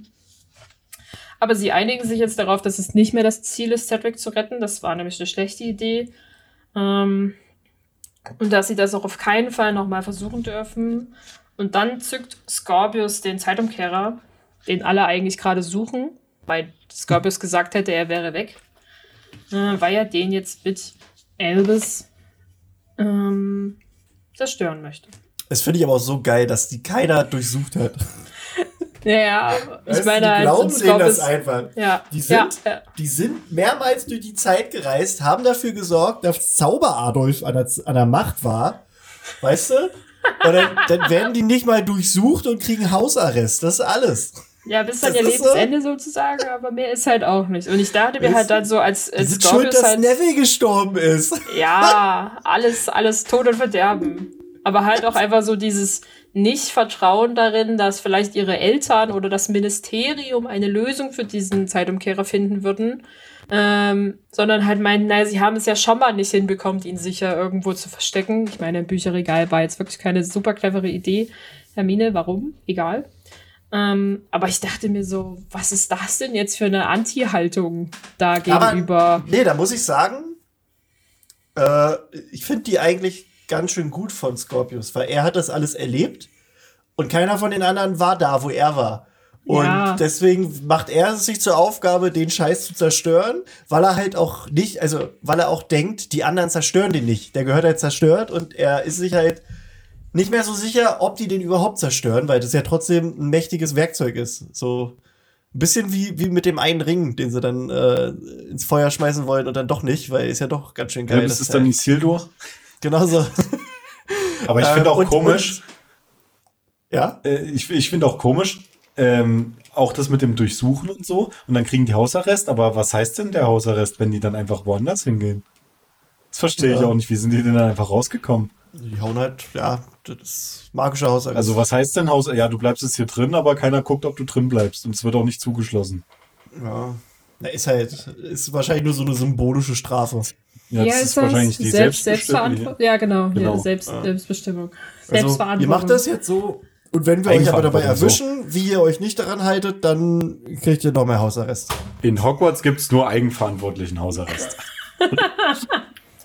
Aber sie einigen sich jetzt darauf, dass es nicht mehr das Ziel ist, Cedric zu retten. Das war nämlich eine schlechte Idee. Ähm, und dass sie das auch auf keinen Fall nochmal versuchen dürfen. Und dann zückt Scorpius den Zeitumkehrer, den alle eigentlich gerade suchen, weil Scorpius gesagt hätte, er wäre weg. Äh, weil er den jetzt mit Elvis ähm, zerstören möchte. Das finde ich aber auch so geil, dass die keiner durchsucht hat. Ja, ich Weißt meine, die als glauben denen das Scorpius- einfach. Ja, Die sind, ja, ja. die sind mehrmals durch die Zeit gereist, haben dafür gesorgt, dass Zauber Adolf an der, an der Macht war. Weißt du? Und dann, dann werden die nicht mal durchsucht und kriegen Hausarrest. Das ist alles. Ja, bis dann ihr ist so. Lebensende sozusagen, aber mehr ist halt auch nicht. Und ich dachte mir halt dann so, als, als sind schuld, dass halt, Neville gestorben ist. ja, alles, alles Tod und Verderben. Aber halt auch einfach so dieses Nicht-Vertrauen darin, dass vielleicht ihre Eltern oder das Ministerium eine Lösung für diesen Zeitumkehrer finden würden. Ähm, sondern halt meinen, naja, sie haben es ja schon mal nicht hinbekommen, ihn sicher irgendwo zu verstecken. Ich meine, ein Bücherregal war jetzt wirklich keine super clevere Idee. Hermine, warum? Egal. Ähm, aber ich dachte mir so, was ist das denn jetzt für eine Anti-Haltung da gegenüber? Nee, da muss ich sagen, äh, ich finde die eigentlich ganz schön gut von Scorpius, weil er hat das alles erlebt und keiner von den anderen war da, wo er war. Und Ja. deswegen macht er es sich zur Aufgabe, den Scheiß zu zerstören, weil er halt auch nicht, also weil er auch denkt, die anderen zerstören den nicht. Der gehört halt zerstört und er ist sich halt nicht mehr so sicher, ob die den überhaupt zerstören, weil das ja trotzdem ein mächtiges Werkzeug ist. So ein bisschen wie, wie mit dem einen Ring, den sie dann äh, ins Feuer schmeißen wollen und dann doch nicht, weil ist ja doch ganz schön geil. Elvis das ist dann Isildur. genau so. Aber ich Äh, finde auch und- komisch, und- ja? äh, ich, ich finde auch komisch, ähm, auch das mit dem Durchsuchen und so. Und dann kriegen die Hausarrest. Aber was heißt denn der Hausarrest, wenn die dann einfach woanders hingehen? Das verstehe ich Ja. auch nicht. Wie sind die denn dann einfach rausgekommen? Die hauen halt, ja, das ist magischer Hausarrest. Also was heißt denn Haus? Ja, du bleibst jetzt hier drin, aber keiner guckt, ob du drin bleibst. Und es wird auch nicht zugeschlossen. ja. Na, ist halt, ist wahrscheinlich nur so eine symbolische Strafe. Ja, das ist wahrscheinlich die Selbst, Selbstbestimmung. Selbstverantwortung. Ja, genau. Genau. Ja, Selbst, Ja. Selbstbestimmung. Also, Selbstverantwortung. ihr macht das jetzt so, und wenn wir euch aber dabei erwischen, wie ihr euch nicht daran haltet, dann kriegt ihr noch mehr Hausarrest. In Hogwarts gibt's nur eigenverantwortlichen Hausarrest.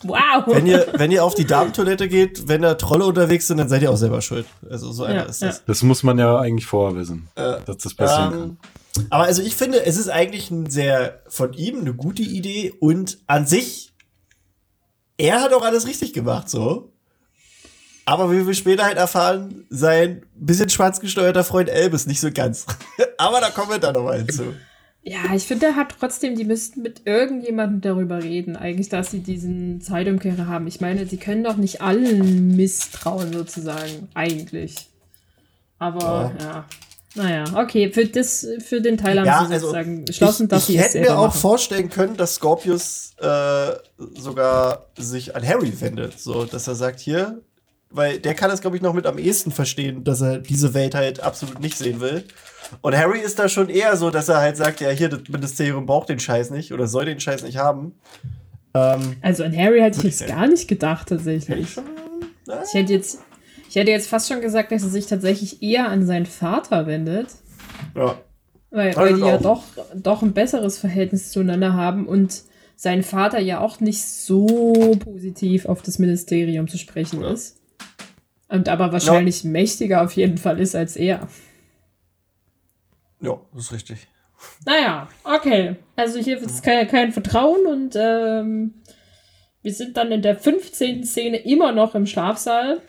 Wow. Wenn ihr, wenn ihr auf die Damentoilette geht, wenn da Trolle unterwegs sind, dann seid ihr auch selber schuld. Also so einer Ja, ist das. Das muss man ja eigentlich vorher wissen, Äh, dass das passieren kann. Ähm, aber also ich finde, es ist eigentlich ein sehr von ihm eine gute Idee und an sich, er hat auch alles richtig gemacht, so. Aber wie wir später halt erfahren, sein bisschen schwanzgesteuerter Freund Elvis nicht so ganz. aber da kommen wir dann nochmal hinzu. Ja, ich finde halt trotzdem, die müssten mit irgendjemandem darüber reden, eigentlich, dass sie diesen Zeitumkehrer haben. Ich meine, die können doch nicht allen misstrauen, sozusagen, eigentlich. Aber, ja. Naja, okay, für, das, für den Teil haben Ja, sie also sozusagen beschlossen, ich, dass ich sie es hätte mir auch machen. vorstellen können, dass Scorpius äh, sogar sich an Harry wendet, so dass er sagt hier, weil der kann es glaube ich noch mit am ehesten verstehen, dass er diese Welt halt absolut nicht sehen will. Und Harry ist da schon eher so, dass er halt sagt, ja hier das Ministerium braucht den Scheiß nicht oder soll den Scheiß nicht haben. Ähm, Also an Harry hätte ich jetzt gar nicht gedacht, tatsächlich. na, Ich hätte jetzt, ich hätte jetzt fast schon gesagt, dass er sich tatsächlich eher an seinen Vater wendet. ja. Weil, Ja, weil die ja auch. doch, doch ein besseres Verhältnis zueinander haben und sein Vater ja auch nicht so positiv auf das Ministerium zu sprechen Ja. ist. Und aber wahrscheinlich mächtiger auf jeden Fall ist als er. Ja, das ist richtig. Naja, okay. Also hier ist kein, kein Vertrauen und ähm, wir sind dann in der 15. Szene immer noch im Schlafsaal.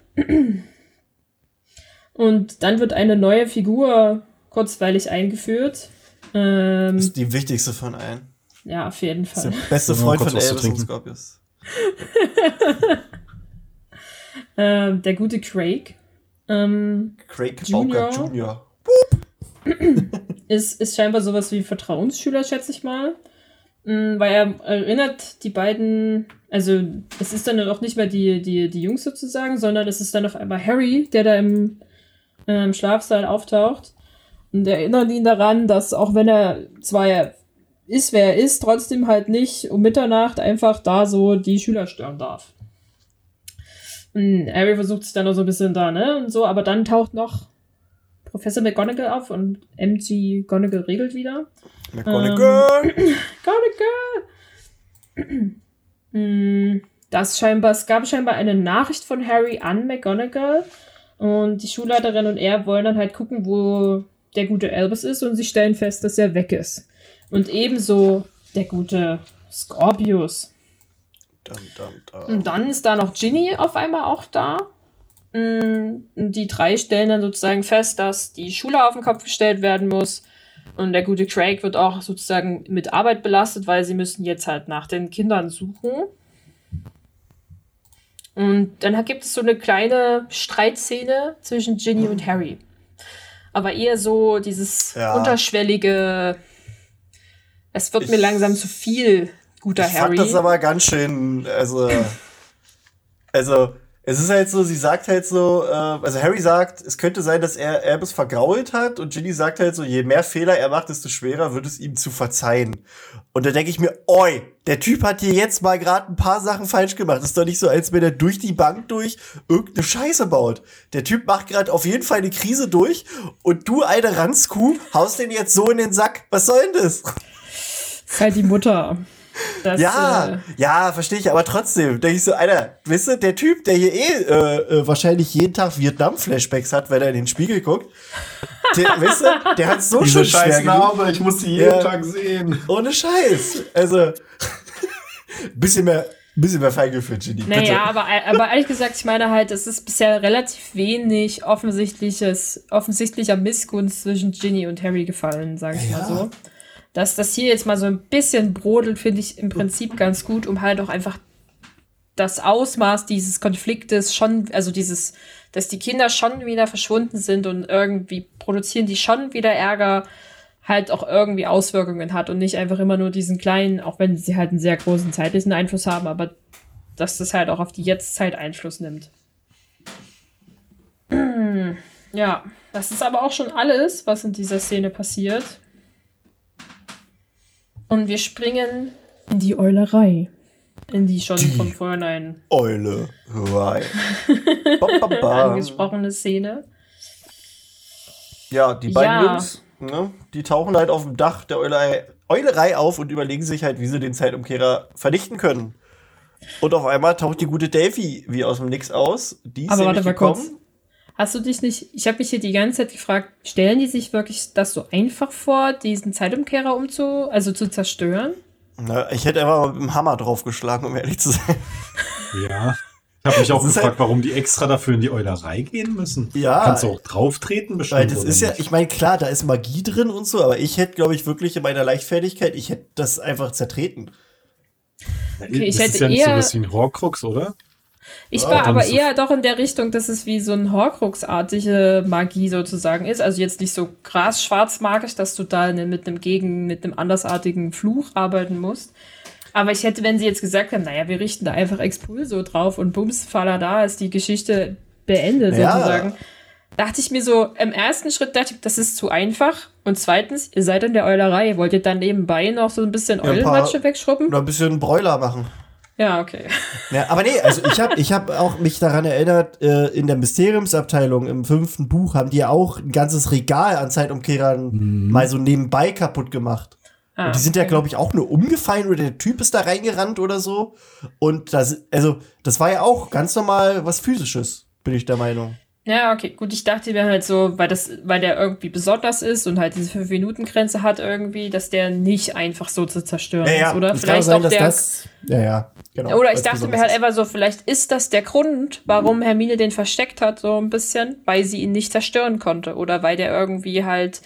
Und dann wird eine neue Figur kurzweilig eingeführt. Ähm, Das ist die wichtigste von allen. ja, auf jeden Das ist der Fall. beste Freund von Elvis und? Scorpius. Ähm, der gute Craig ähm, Craig Junior. Bowker Jr. ist, ist scheinbar sowas wie Vertrauensschüler, schätze ich mal. Mm, Weil er erinnert die beiden, also es ist dann auch nicht mehr die, die, die Jungs sozusagen, sondern es ist dann auf einmal Harry, der da im, im Schlafsaal auftaucht. Und erinnert ihn daran, dass auch wenn er zwar ist, wer er ist, trotzdem halt nicht um Mitternacht einfach da so die Schüler stören darf. Und Harry versucht sich dann noch so ein bisschen da, ne? Und so, aber dann taucht noch Professor McGonagall auf und MG Gonagall regelt wieder. McGonagall! Ähm, Gonagall! Mm, das scheinbar, es gab scheinbar eine Nachricht von Harry an McGonagall und die Schulleiterin und er wollen dann halt gucken, wo der gute Albus ist und sie stellen fest, dass er weg ist. Und ebenso der gute Scorpius. Dum, dum, dum. Und dann ist da noch Ginny auf einmal auch da. Mm, Die drei stellen dann sozusagen fest, dass die Schule auf den Kopf gestellt werden muss. Und der gute Craig wird auch sozusagen mit Arbeit belastet, weil sie müssen jetzt halt nach den Kindern suchen. Und dann gibt es so eine kleine Streitszene zwischen Ginny und Harry. Aber eher so dieses Ja. unterschwellige, es wird mir Ich- langsam zu viel, guter Ich Harry. fand das aber ganz schön, also, also, es ist halt so, sie sagt halt so, äh, also Harry sagt, es könnte sein, dass er Albus vergrault hat und Ginny sagt halt so, je mehr Fehler er macht, desto schwerer wird es ihm zu verzeihen. Und da denke ich mir, oi, der Typ hat hier jetzt mal gerade ein paar Sachen falsch gemacht. ist doch nicht so, als wenn er durch die Bank durch irgendeine Scheiße baut. Der Typ macht gerade auf jeden Fall eine Krise durch und du, eine Ranzkuh, haust den jetzt so in den Sack. Was soll denn das? halt die Mutter. Das, Ja, äh, ja, verstehe ich, aber trotzdem denke ich so, Alter, wisst ihr, der Typ, der hier eh äh, äh, wahrscheinlich jeden Tag Vietnam-Flashbacks hat, wenn er in den Spiegel guckt, der, wisst ihr, der hat so Diese schon schwer scheiß genug. Narbe, ich muss die jeden Ja. Tag sehen. Ohne Scheiß. Also, bisschen mehr, bisschen mehr Feingefühl für Ginny, bitte. Naja, aber, aber ehrlich gesagt, ich meine halt, es ist bisher relativ wenig offensichtliches, offensichtlicher Missgunst zwischen Ginny und Harry gefallen, sage ich mal Ja. so. Dass das hier jetzt mal so ein bisschen brodelt, finde ich im Prinzip ganz gut, um halt auch einfach das Ausmaß dieses Konfliktes schon, also dieses, dass die Kinder schon wieder verschwunden sind und irgendwie produzieren die schon wieder Ärger, halt auch irgendwie Auswirkungen hat und nicht einfach immer nur diesen kleinen, auch wenn sie halt einen sehr großen zeitlichen Einfluss haben, aber dass das halt auch auf die Jetztzeit Einfluss nimmt. Ja, das ist aber auch schon alles, was in dieser Szene passiert. Und wir springen in die Eulerei. In die schon Die von vornherein Eule. Right. Bam, bam, bam. angesprochene Szene. Ja, die beiden Ja. Jungs, ne, die tauchen halt auf dem Dach der Eulerei, Eulerei auf und überlegen sich halt, wie sie den Zeitumkehrer vernichten können. Und auf einmal taucht die gute Delphi wie aus dem Nix aus. Die ist Aber warte mal kurz. Hast du dich nicht, ich habe mich hier die ganze Zeit gefragt, stellen die sich wirklich das so einfach vor, diesen Zeitumkehrer umzu, also zu zerstören? Na, ich hätte einfach mal mit dem Hammer draufgeschlagen, um ehrlich zu sein. Ja. Ich habe mich auch gefragt, halt- warum die extra dafür in die Eulerei gehen müssen. Ja. Kannst du auch drauf treten bestimmt. Weil das ist ja, ich meine, klar, da ist Magie drin und so, aber ich hätte, glaube ich, wirklich in meiner Leichtfertigkeit, ich hätte das einfach zertreten. Okay, ich das hätte ist ja nicht eher- wie ein Horcrux, oder? Ich war aber eher doch in der Richtung, dass es wie so ein Horcrux-artige Magie sozusagen ist. Also jetzt nicht so krass schwarzmagisch, dass du da ne- mit einem Gegen, mit einem andersartigen Fluch arbeiten musst. Aber ich hätte, wenn sie jetzt gesagt haben, naja, wir richten da einfach Expulso drauf und bums, Faller da, ist die Geschichte beendet Ja. sozusagen. Dachte ich mir so, im ersten Schritt dachte ich, das ist zu einfach. Und zweitens, ihr seid in der Eulerei. Wollt ihr dann nebenbei noch so ein bisschen Ja, Eulenmatsche wegschrubben? Oder ein bisschen Bräuler machen. Ja, okay. Ja, aber nee, also ich habe ich hab auch mich daran erinnert, äh, in der Mysteriumsabteilung im fünften Buch haben die ja auch ein ganzes Regal an Zeitumkehrern mal so nebenbei kaputt gemacht. Ah, Und die sind ja, glaube ich, auch nur umgefallen oder der Typ ist da reingerannt oder so. Und das, also, das war ja auch ganz normal was Physisches, bin ich der Meinung. Ja, okay, gut. Ich dachte mir halt so, weil das, weil der irgendwie besonders ist und halt diese 5-Minuten-Grenze hat irgendwie, dass der nicht einfach so zu zerstören ist, oder? es kann Vielleicht sein, auch dass der. das. Ja, ja, genau. oder ich dachte mir halt einfach so, vielleicht ist das der Grund, warum Hermine den versteckt hat, so ein bisschen, weil sie ihn nicht zerstören konnte. Oder weil der irgendwie halt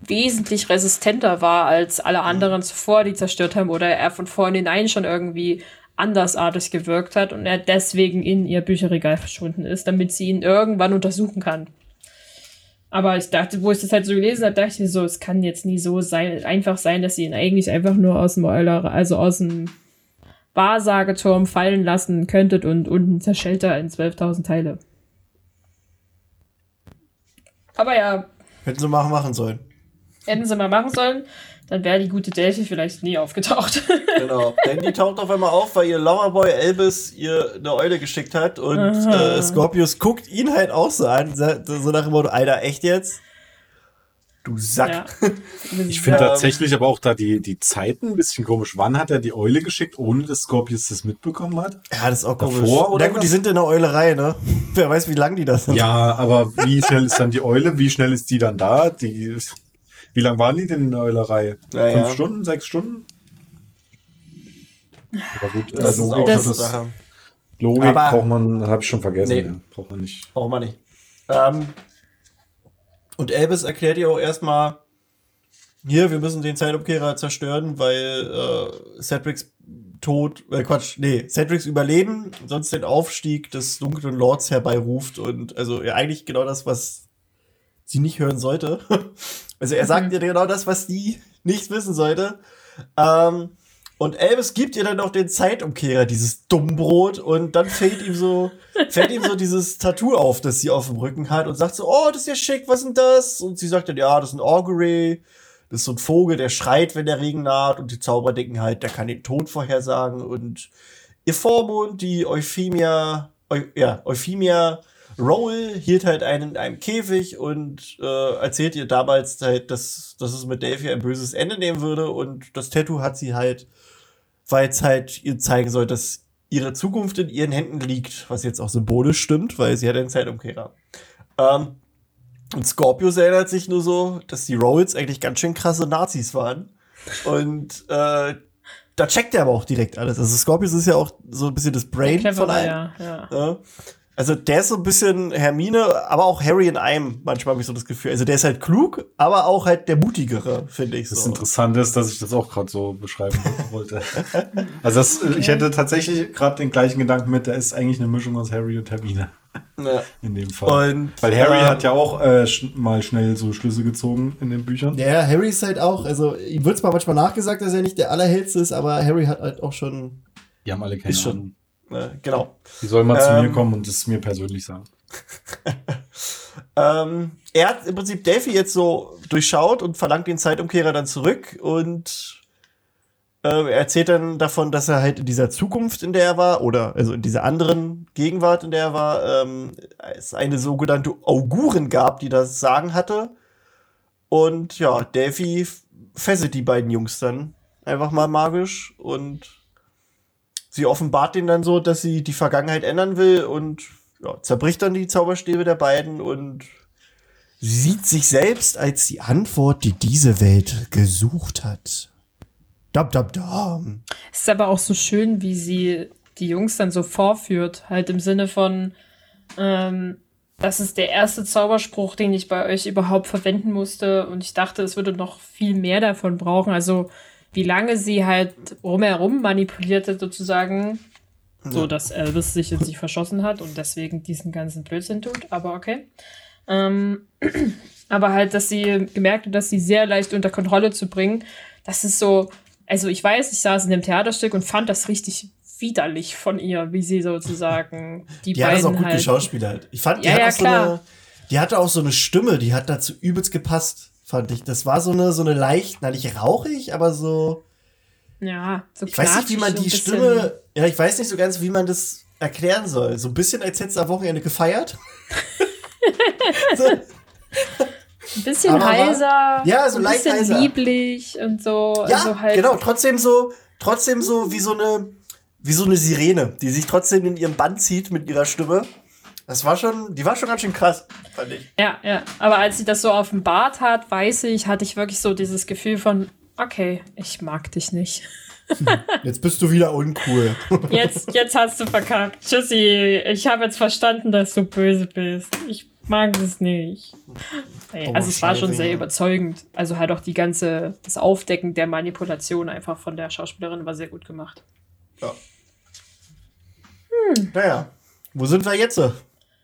wesentlich resistenter war als alle anderen zuvor, die zerstört haben, oder er von vornherein schon irgendwie andersartig gewirkt hat und er deswegen in ihr Bücherregal verschwunden ist, damit sie ihn irgendwann untersuchen kann. Aber ich dachte, wo ich das halt so gelesen habe, dachte ich mir so, es kann jetzt nie so sein, einfach sein, dass sie ihn eigentlich einfach nur aus dem Euler, also aus dem Wahrsageturm fallen lassen könntet und unten zerschellt er in 12.000 Teile. Aber ja, Hätten sie mal machen sollen. hätten sie mal machen sollen, dann wäre die gute Delphi vielleicht nie aufgetaucht. Genau. Denn die taucht auf einmal auf, weil ihr Loverboy Elvis ihr eine Eule geschickt hat und äh, Scorpius guckt ihn halt auch so an, so nach dem Motto, Alter, echt jetzt? Du Sack. Ja. Ich finde Ähm, tatsächlich aber auch da die, die Zeiten ein bisschen komisch. Wann hat er die Eule geschickt, ohne dass Scorpius das mitbekommen hat? Ja, das ist auch Davor komisch. oder Na gut, was? die sind in der Eulerei, ne? Wer weiß, wie lang die das sind. Ja, aber wie schnell ist dann die Eule? Wie schnell ist die dann da? Die, wie lang waren die denn in der Eulerei? Ja, Fünf ja. Stunden, sechs Stunden? Aber gut, Das äh, ist Logik, auch das- so eine Sache. Logik Aber- braucht man, habe ich schon vergessen. Nee. Ja, braucht man nicht. Braucht man nicht. Ähm, und Elvis erklärt ihr auch erstmal, hier, wir müssen den Zeitumkehrer zerstören, weil äh, Cedrics Tod, äh, Quatsch, nee, Cedrics Überleben sonst den Aufstieg des dunklen Lords herbeiruft und also ja, eigentlich genau das, was sie nicht hören sollte. also er sagt Mhm. ihr genau das, was die nicht wissen sollte. Ähm, und Elvis gibt ihr dann noch den Zeitumkehrer, dieses Dummbrot, und dann fällt ihm so, fällt ihm so dieses Tattoo auf, das sie auf dem Rücken hat und sagt so, oh, das ist ja schick, was ist denn das? Und sie sagt dann, ja, das ist ein Augury, das ist so ein Vogel, der schreit, wenn der Regen naht und die Zauberer denken halt, der kann den Tod vorhersagen und ihr Vormund, die Euphemia, Eu, ja, Euphemia Rowell hielt halt einen in einem Käfig und äh, erzählt ihr damals halt, dass, dass es mit Delphi ein böses Ende nehmen würde und das Tattoo hat sie halt, weil es halt ihr zeigen soll, dass ihre Zukunft in ihren Händen liegt, was jetzt auch symbolisch stimmt, weil sie hat einen Zeitumkehrer. Ähm, und Scorpius erinnert sich nur so, dass die Rowells eigentlich ganz schön krasse Nazis waren. Und äh, da checkt er aber auch direkt alles. Also Scorpius ist ja auch so ein bisschen das Brain Clever von allen. ja, ja. Also der ist so ein bisschen Hermine, aber auch Harry in einem. Manchmal habe ich so das Gefühl. Also der ist halt klug, aber auch halt der mutigere, finde ich Das so. Interessante ist, dass ich das auch gerade so beschreiben wollte. Also das, ich hätte tatsächlich gerade den gleichen Gedanken mit, der ist eigentlich eine Mischung aus Harry und Hermine Ja. in dem Fall. Und Weil Harry ähm, hat ja auch äh, sch mal schnell so Schlüsse gezogen in den Büchern. Ja, Harry ist halt auch, also ihm wird zwar manchmal nachgesagt, dass er nicht der Allerhellste ist, aber Harry hat halt auch schon, Die haben alle keine Ist schon- Äh, genau. Die sollen mal zu Ähm, mir kommen und das mir persönlich sagen. Ähm, er hat im Prinzip Delphi jetzt so durchschaut und verlangt den Zeitumkehrer dann zurück und äh, er erzählt dann davon, dass er halt in dieser Zukunft, in der er war, oder also in dieser anderen Gegenwart, in der er war, ähm, es eine sogenannte Auguren gab, die das Sagen hatte. Und ja, Delphi fesselt die beiden Jungs dann einfach mal magisch und sie offenbart denen dann so, dass sie die Vergangenheit ändern will und ja, zerbricht dann die Zauberstäbe der beiden und sieht sich selbst als die Antwort, die diese Welt gesucht hat. Dab, dab, dam. Es ist aber auch so schön, wie sie die Jungs dann so vorführt. Halt im Sinne von, ähm, das ist der erste Zauberspruch, den ich bei euch überhaupt verwenden musste. Und ich dachte, es würde noch viel mehr davon brauchen. Also, wie lange sie halt rumherum manipulierte, sozusagen. So, dass Elvis sich in sich verschossen hat und deswegen diesen ganzen Blödsinn tut. Aber okay. Ähm, aber halt, dass sie gemerkt hat, dass sie sehr leicht unter Kontrolle zu bringen. Das ist so, also ich weiß, ich saß in dem Theaterstück und fand das richtig widerlich von ihr, wie sie sozusagen die, Die hat das beiden auch gut halt. geschauspielert. Ich fand, die, Ja, hat ja, so eine, die hatte auch so eine Stimme, die hat dazu übelst gepasst, fand ich. Das war so eine, so eine leicht, na nicht rauchig, aber so. Ja, so Ich weiß nicht, wie man die Stimme. Ja, ich weiß nicht so ganz, wie man das erklären soll. So ein bisschen, als hättest du am Wochenende gefeiert. so, Ein bisschen Aber heiser, Ja, so ein leicht bisschen heiser. lieblich und so. ja, also halt, genau. Trotzdem so, trotzdem so wie so eine, wie so eine Sirene, die sich trotzdem in ihrem Band zieht mit ihrer Stimme. Das war schon, die war schon ganz schön krass, fand ich. Ja, ja. Aber als sie das so offenbart hat, weiß ich, hatte ich wirklich so dieses Gefühl von, okay, ich mag dich nicht. Jetzt bist du wieder uncool. Jetzt, jetzt hast du verkackt. Tschüssi. Ich habe jetzt verstanden, dass du böse bist. Ich mag es nicht. Oh, also es war schon sehr überzeugend. Also halt auch die ganze, das Aufdecken der Manipulation einfach von der Schauspielerin war sehr gut gemacht. Ja. Naja, wo sind wir jetzt?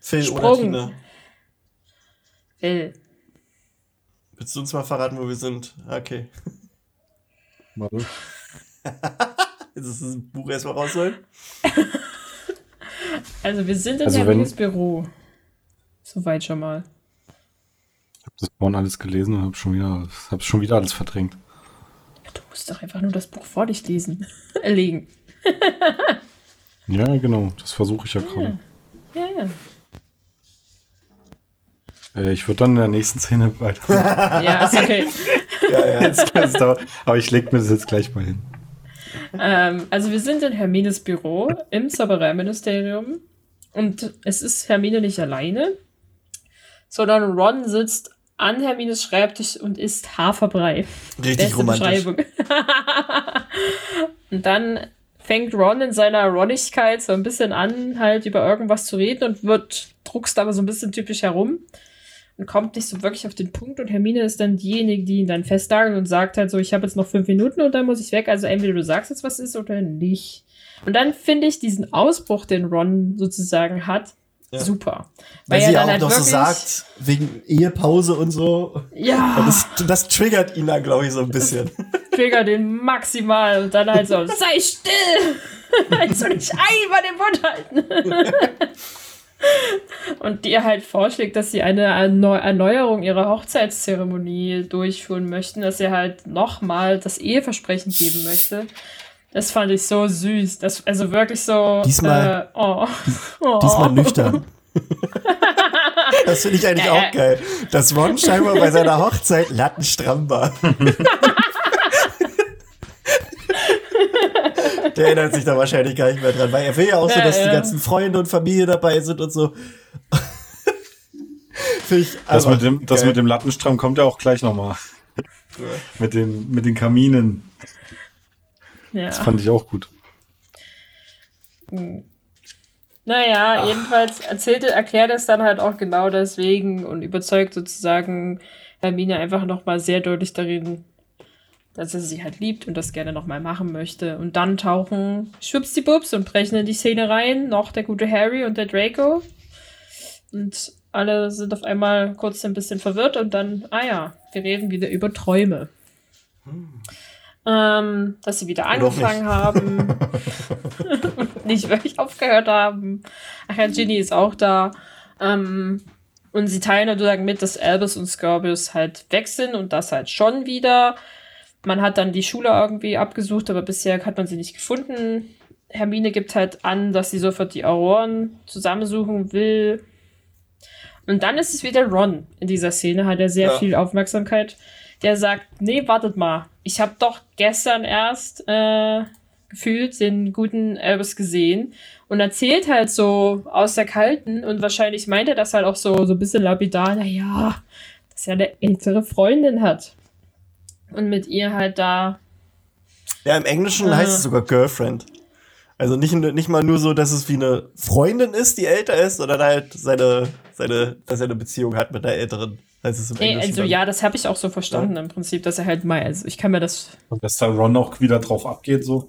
Phil oder Sprung. Tina? Will. Willst du uns mal verraten, wo wir sind? Okay. Warte. Jetzt ist das Buch erstmal rausholen. Also wir sind in Also Hermines Büro. Soweit schon mal. Ich habe das vorhin alles gelesen und habe schon wieder, habe schon wieder alles verdrängt. Du musst doch einfach nur das Buch vor dich lesen. Äh, legen. Ja, genau. Das versuche ich ja gerade. Ja, ja. Äh, Ich würde dann in der nächsten Szene weiter. Ja, ist okay. Ja, ja. Dauern. Aber ich leg mir das jetzt gleich mal hin. ähm, also wir sind in Hermines Büro im Zaubereiministerium und es ist Hermine nicht alleine, sondern Ron sitzt an Hermines Schreibtisch und isst Haferbrei. Richtig Beste romantisch. Und dann fängt Ron in seiner Ronnigkeit so ein bisschen an, halt über irgendwas zu reden und wird, druckst aber so ein bisschen typisch herum und kommt nicht so wirklich auf den Punkt. Und Hermine ist dann diejenige, die ihn dann festnagelt und sagt halt so, ich habe jetzt noch fünf Minuten und dann muss ich weg. Also entweder du sagst jetzt, was ist oder nicht. Und dann finde ich diesen Ausbruch, den Ron sozusagen hat, Ja. super. Weil er sie ja dann auch halt noch so sagt, wegen Ehepause und so. Ja. Und das, das triggert ihn dann, glaube ich, so ein bisschen. Trigger den maximal und dann halt so, sei still! Jetzt soll ich einmal den Mund halten. und dir halt vorschlägt, dass sie eine Erneu Erneuerung ihrer Hochzeitszeremonie durchführen möchten, dass sie halt nochmal das Eheversprechen geben möchte. Das fand ich so süß. Das, also wirklich so. Diesmal- Äh, oh. oh. Diesmal nüchtern. Das finde ich eigentlich Ja, auch geil. Dass Ron scheinbar bei seiner Hochzeit lattenstramm war. Der erinnert sich da wahrscheinlich gar nicht mehr dran, weil er will ja auch so, Ja, dass die ganzen Freunde und Familie dabei sind und so. Finde ich Das, einfach mit dem, das mit dem Lattenstramm kommt ja auch gleich nochmal. mit, den, mit den Kaminen. Ja. Das fand ich auch gut. Naja, jedenfalls erzählt, erklärt es dann halt auch genau deswegen und überzeugt sozusagen Hermine einfach nochmal sehr deutlich darin, dass er sie halt liebt und das gerne nochmal machen möchte. Und dann tauchen Schwuppsdiwupps und brechen in die Szene rein, noch der gute Harry und der Draco. Und alle sind auf einmal kurz ein bisschen verwirrt und dann, ah ja, wir reden wieder über Träume. Ähm, dass sie wieder angefangen haben und nicht wirklich aufgehört haben. Ach ja, Ginny ist auch da. Ähm, und sie teilen sozusagen mit, dass Albus und Scorpius halt weg sind und das halt schon wieder. Man hat dann die Schule irgendwie abgesucht, aber bisher hat man sie nicht gefunden. Hermine gibt halt an, dass sie sofort die Auroren zusammensuchen will. Und dann ist es wieder Ron in dieser Szene, hat er sehr Ja. viel Aufmerksamkeit. Der sagt, nee, wartet mal. Ich habe doch gestern erst äh, gefühlt den guten Albus gesehen und erzählt halt so aus der Kalten und wahrscheinlich meint er das halt auch so, so ein bisschen lapidar, naja, dass er eine ältere Freundin hat. Und mit ihr halt da. Ja, im Englischen Ah. heißt es sogar Girlfriend. Also nicht, nicht mal nur so, dass es wie eine Freundin ist, die älter ist, sondern halt seine, seine, dass er eine Beziehung hat mit einer älteren. Heißt es im Nee, Englischen also ja, das habe ich auch so verstanden im Prinzip, dass er halt mal, also ich kann mir das. Und dass da Ron auch wieder drauf abgeht, so.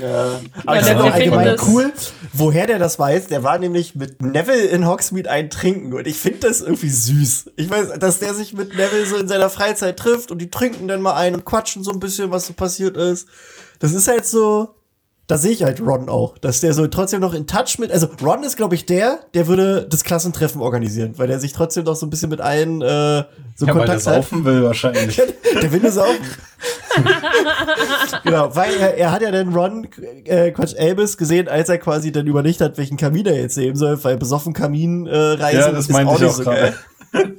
Ja. Aber Ja, ich der- finde allgemein das- cool, woher der das weiß. Der war nämlich mit Neville in Hogsmeade ein Trinken und ich finde das irgendwie süß. Ich weiß, dass der sich mit Neville so in seiner Freizeit trifft und die trinken dann mal ein und quatschen so ein bisschen, was so passiert ist. Das ist halt so, da sehe ich halt Ron auch, dass der so trotzdem noch in Touch mit, also Ron ist glaube ich der, der würde das Klassentreffen organisieren, weil der sich trotzdem noch so ein bisschen mit allen äh, so Ja, weil Kontakt hat. saufen will wahrscheinlich. Der will nur saufen. genau, weil er, er hat ja dann Ron, äh, Quatsch, Albus gesehen, als er quasi dann überlegt hat, welchen Kamin er jetzt nehmen soll, weil besoffen Kamin äh, reisen ja, das ist meinte ich nicht auch so gerade.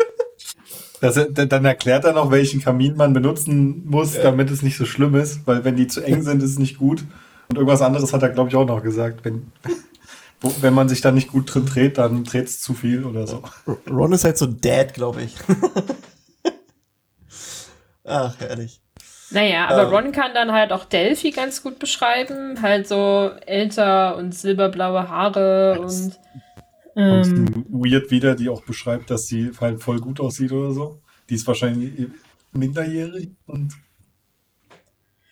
Das, dann erklärt er noch, welchen Kamin man benutzen muss, damit es nicht so schlimm ist, weil wenn die zu eng sind, ist es nicht gut. Und irgendwas anderes hat er, glaube ich, auch noch gesagt. Wenn, wo, wenn man sich da nicht gut drin dreht, dann dreht es zu viel oder so. Ron ist halt so Dad, glaube ich. Ach, herrlich. Naja, aber Ähm. Ron kann dann halt auch Delphi ganz gut beschreiben. Halt so älter und silberblaue Haare und. Ähm, Und Weird wieder, die auch beschreibt, dass sie halt voll gut aussieht oder so. Die ist wahrscheinlich minderjährig und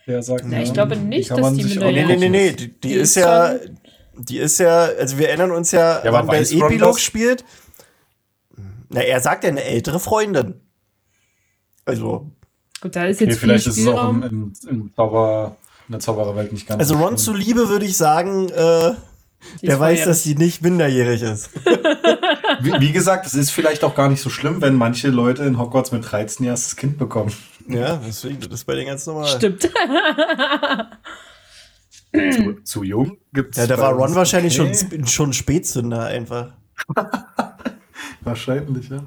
der sagt, Ja, ich glaube nicht, dass die sich Nee, nee, nee, nee, nee. Die, die, ist ja, die ist ja, also wir erinnern uns ja, Ja, wann der Epilog das? spielt. Na, er sagt ja eine ältere Freundin. Also, gut, da ist Okay, jetzt viel vielleicht ist es auch Spielraum. im, im, im Zauber, in der Zaubererwelt nicht ganz also so Ron zuliebe würde ich sagen, äh, Die der weiß, dass sie nicht minderjährig ist. Wie, wie gesagt, es ist vielleicht auch gar nicht so schlimm, wenn manche Leute in Hogwarts mit 13 ihr erstes Kind bekommen. Ja, deswegen, das ist bei den ganz normal. Stimmt. Zu, zu jung gibt's Ja, da war Ron wahrscheinlich Okay, schon, schon ein Spätzünder einfach. Wahrscheinlich, ja.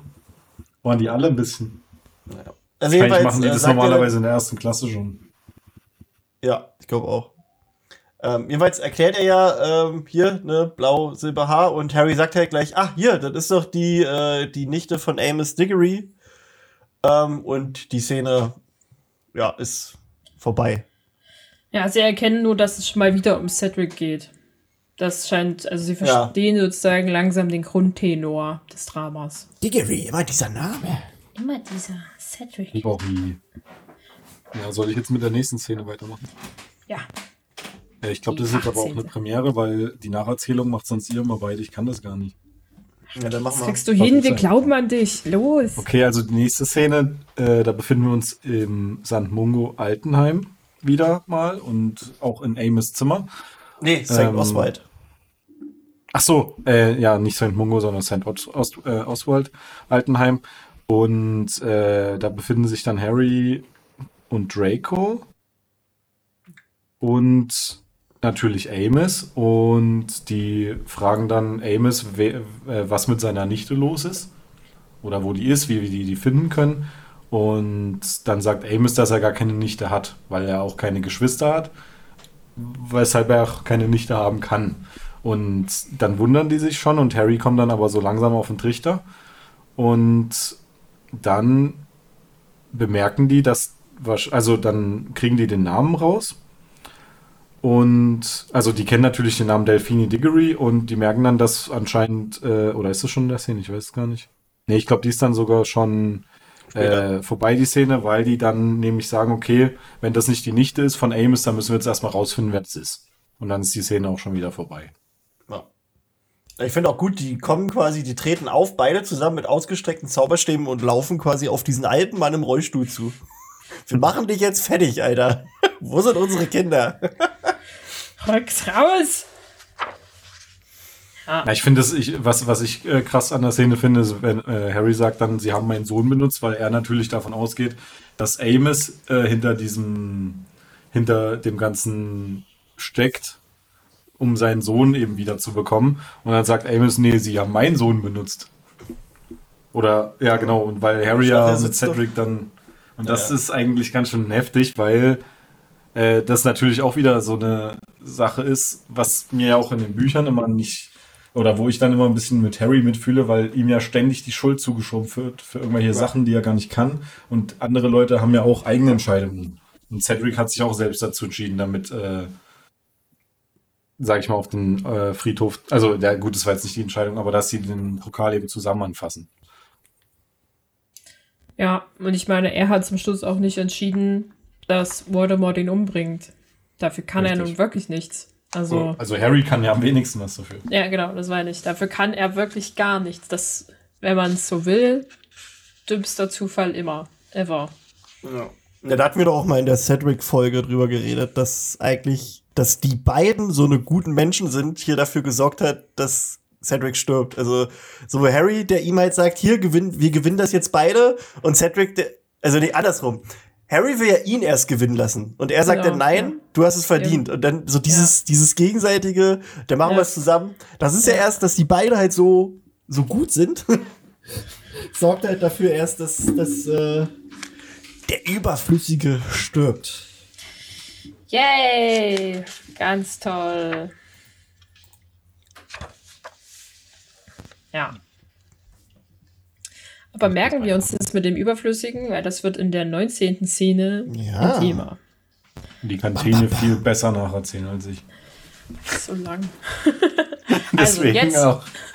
Waren die alle ein bisschen? Also Wahrscheinlich jedenfalls, machen die äh, das er- normalerweise in der ersten Klasse schon. Ja, ich glaube auch. Ähm, jedenfalls erklärt er ja ähm, hier, ne, blau, silber Haar und Harry sagt halt gleich, ach hier, das ist doch die, äh, die Nichte von Amos Diggory. Ähm, und die Szene, ja, ist vorbei. Ja, sie erkennen nur, dass es schon mal wieder um Cedric geht. Das scheint, also sie Ja. verstehen sozusagen langsam den Grundtenor des Dramas. Diggory, immer dieser Name. Immer dieser Cedric. Nie. Ja, soll ich jetzt mit der nächsten Szene weitermachen? Ja. Ja, ich glaube, das ist jetzt aber auch 18.. eine Premiere, weil die Nacherzählung macht sonst ihr immer beide. Ich kann das gar nicht. Ja, dann machen Das wir. kriegst du hin, wir glauben an dich. Los. Okay, also die nächste Szene, äh, da befinden wir uns im St. Mungo Altenheim wieder mal und auch in Amos Zimmer. Nee, St. Ähm, Oswald. Ach so, äh, ja, nicht St. Mungo, sondern St. Os Os äh, Oswald Altenheim. Und äh, da befinden sich dann Harry und Draco und natürlich Amos. Und die fragen dann Amos, äh, was mit seiner Nichte los ist oder wo die ist, wie wir die, die finden können. Und dann sagt Amos, dass er gar keine Nichte hat, weil er auch keine Geschwister hat, weshalb er auch keine Nichte haben kann. Und dann wundern die sich schon und Harry kommt dann aber so langsam auf den Trichter. Und dann bemerken die, dass, also dann kriegen die den Namen raus. Und, also die kennen natürlich den Namen Delphine Diggory und die merken dann, dass anscheinend, äh, oder ist das schon in der Szene? Ich weiß es gar nicht. Nee, ich glaube, die ist dann sogar schon äh, vorbei, die Szene, weil die dann nämlich sagen, okay, wenn das nicht die Nichte ist von Amos, dann müssen wir jetzt erstmal rausfinden, wer das ist. Und dann ist die Szene auch schon wieder vorbei. Ja. Ich finde auch gut, die kommen quasi, die treten auf, beide zusammen mit ausgestreckten Zauberstäben und laufen quasi auf diesen alten Mann im Rollstuhl zu. Wir machen dich jetzt fertig, Alter. Wo sind unsere Kinder? Rück's raus. Na, ich finde es, ich, was, was ich äh, krass an der Szene finde, ist, wenn äh, Harry sagt dann, sie haben meinen Sohn benutzt, weil er natürlich davon ausgeht, dass Amos äh, hinter diesem, hinter dem Ganzen steckt, um seinen Sohn eben wieder zu bekommen. Und dann sagt Amos, nee, sie haben meinen Sohn benutzt. Oder, ja, genau, und weil Harry ja mit sitzt doch- Cedric dann, und das Ja. ist eigentlich ganz schön heftig, weil äh, das natürlich auch wieder so eine Sache ist, was mir ja auch in den Büchern immer nicht, oder wo ich dann immer ein bisschen mit Harry mitfühle, weil ihm ja ständig die Schuld zugeschoben wird für irgendwelche Sachen, die er gar nicht kann. Und andere Leute haben ja auch eigene Entscheidungen. Und Cedric hat sich auch selbst dazu entschieden, damit, äh, sag ich mal, auf den äh, Friedhof, also der, gut, das war jetzt nicht die Entscheidung, aber dass sie den Pokal eben zusammen anfassen. Ja, und ich meine, er hat zum Schluss auch nicht entschieden, dass Voldemort ihn umbringt. Dafür kann er Richtig. nun wirklich nichts. Also, Also Harry kann ja am wenigsten was dafür. ja, genau, das meine ich. Dafür kann er wirklich gar nichts. Das, wenn man es so will, dümmster Zufall immer. Ever. Ja. ja, da hatten wir doch auch mal in der Cedric-Folge drüber geredet, dass eigentlich, dass die beiden so eine guten Menschen sind, hier dafür gesorgt hat, dass Cedric stirbt. Also so Harry, der ihm halt sagt, hier gewinnen, wir gewinnen das jetzt beide und Cedric, der, also nee, andersrum. Harry will ja ihn erst gewinnen lassen und er sagt Genau, dann, nein, ja. du hast es verdient. Und dann so dieses, dieses gegenseitige, dann machen Ja. wir es zusammen. Das ist ja. Ja. erst, dass die beide halt so, so gut sind. Sorgt halt dafür erst, dass, dass äh, der Überflüssige stirbt. Yay! Ganz toll. Ja. Aber merken wir uns das mit dem Überflüssigen, weil das wird in der 19. Szene Ja. ein Thema. Die kann Tine viel besser nacherzählen als ich. So lang. Also Deswegen jetzt- auch.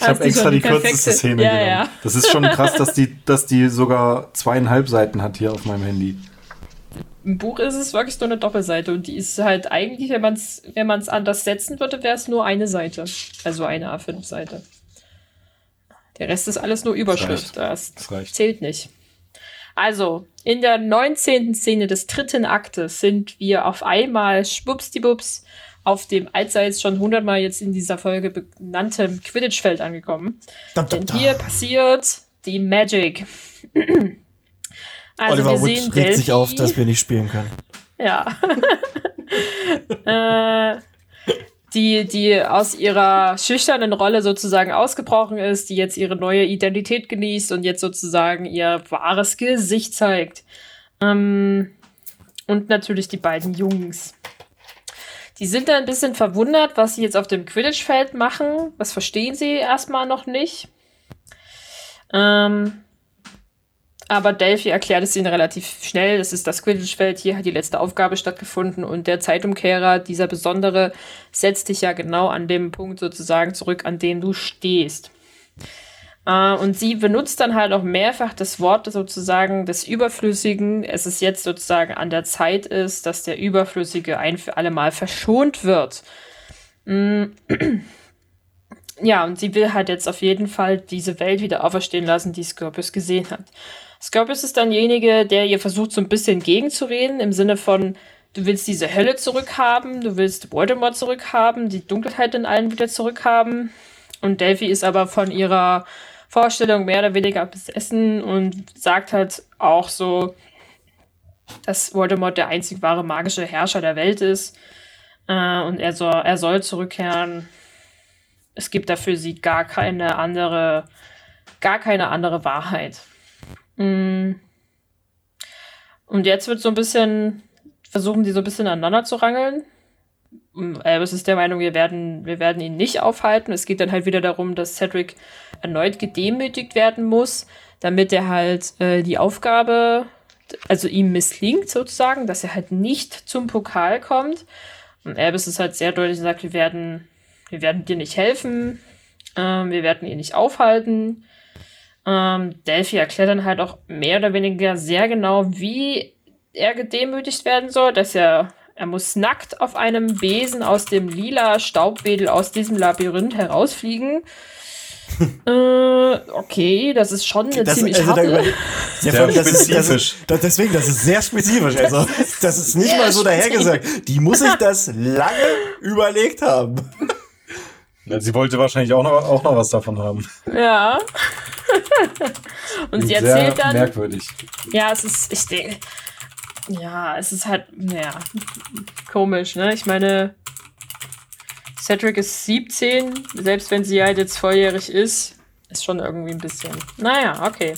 ich habe extra die die kürzeste Szene Ja, genommen. ja. Das ist schon krass, dass die, dass die sogar zweieinhalb Seiten hat hier auf meinem Handy. Im Buch ist es wirklich nur eine Doppelseite und die ist halt eigentlich, wenn man es wenn man's anders setzen würde, wäre es nur eine Seite. Also eine A5-Seite. Der Rest ist alles nur Überschrift. Das, Das reicht. zählt nicht. Also, in der 19. Szene des dritten Aktes sind wir auf einmal schwuppsdiwupps auf dem allseits schon hundertmal jetzt in dieser Folge benannten Quidditch-Feld angekommen. Dum, dum, Denn hier passiert die Magic. also Oliver wir Wood regt sich Delphi. auf, dass wir nicht spielen können. Ja. äh, die, die aus ihrer schüchternen Rolle sozusagen ausgebrochen ist, die jetzt ihre neue Identität genießt und jetzt sozusagen ihr wahres Gesicht zeigt. Ähm, und natürlich die beiden Jungs. Die sind da ein bisschen verwundert, was sie jetzt auf dem Quidditch-Feld machen. Das verstehen sie erstmal noch nicht. Ähm, aber Delphi erklärt es ihnen relativ schnell. Das ist das Quidditch-Feld. Hier hat die letzte Aufgabe stattgefunden. Und der Zeitumkehrer, dieser besondere, setzt dich ja genau an dem Punkt sozusagen zurück, an dem du stehst. Äh, und sie benutzt dann halt auch mehrfach das Wort sozusagen des Überflüssigen. Es ist jetzt sozusagen an der Zeit ist, dass der Überflüssige ein für alle Mal verschont wird. Mm. Ja, und sie will halt jetzt auf jeden Fall diese Welt wieder auferstehen lassen, die Scorpius gesehen hat. Scorpius ist dann derjenige, der ihr versucht, so ein bisschen gegenzureden, im Sinne von, du willst diese Hölle zurückhaben, du willst Voldemort zurückhaben, die Dunkelheit in allen wieder zurückhaben. Und Delphi ist aber von ihrer Vorstellung mehr oder weniger besessen und sagt halt auch so, dass Voldemort der einzig wahre magische Herrscher der Welt ist. Äh, und er soll, er soll zurückkehren. Es gibt dafür sie gar keine andere, gar keine andere Wahrheit. Mm. Und jetzt wird so ein bisschen, versuchen die so ein bisschen aneinander zu rangeln. Albus ist der Meinung, wir werden, wir werden ihn nicht aufhalten. Es geht dann halt wieder darum, dass Cedric erneut gedemütigt werden muss, damit er halt äh, die Aufgabe, also ihm misslingt sozusagen, dass er halt nicht zum Pokal kommt. Und Albus ist halt sehr deutlich und sagt, wir werden, wir werden dir nicht helfen, ähm, wir werden ihn nicht aufhalten. Ähm, Delphi erklärt dann halt auch mehr oder weniger sehr genau, wie er gedemütigt werden soll, dass er er muss nackt auf einem Besen aus dem lila Staubwedel aus diesem Labyrinth herausfliegen. äh, okay, das ist schon eine Das- ziemlich also da harte. überle- Ja, vor allem, das ist, das spezifisch. ist, das, deswegen, das ist sehr spezifisch. Also, das ist nicht mal so dahergesagt. Die muss sich das lange überlegt haben. Sie wollte wahrscheinlich auch noch, auch noch was davon haben. Ja. Und sie Sehr erzählt dann. merkwürdig. Ja, es ist, ich denke, ja, es ist halt, naja, komisch, ne? Ich meine, Cedric ist 17, selbst wenn sie halt jetzt volljährig ist, ist schon irgendwie ein bisschen, naja, okay.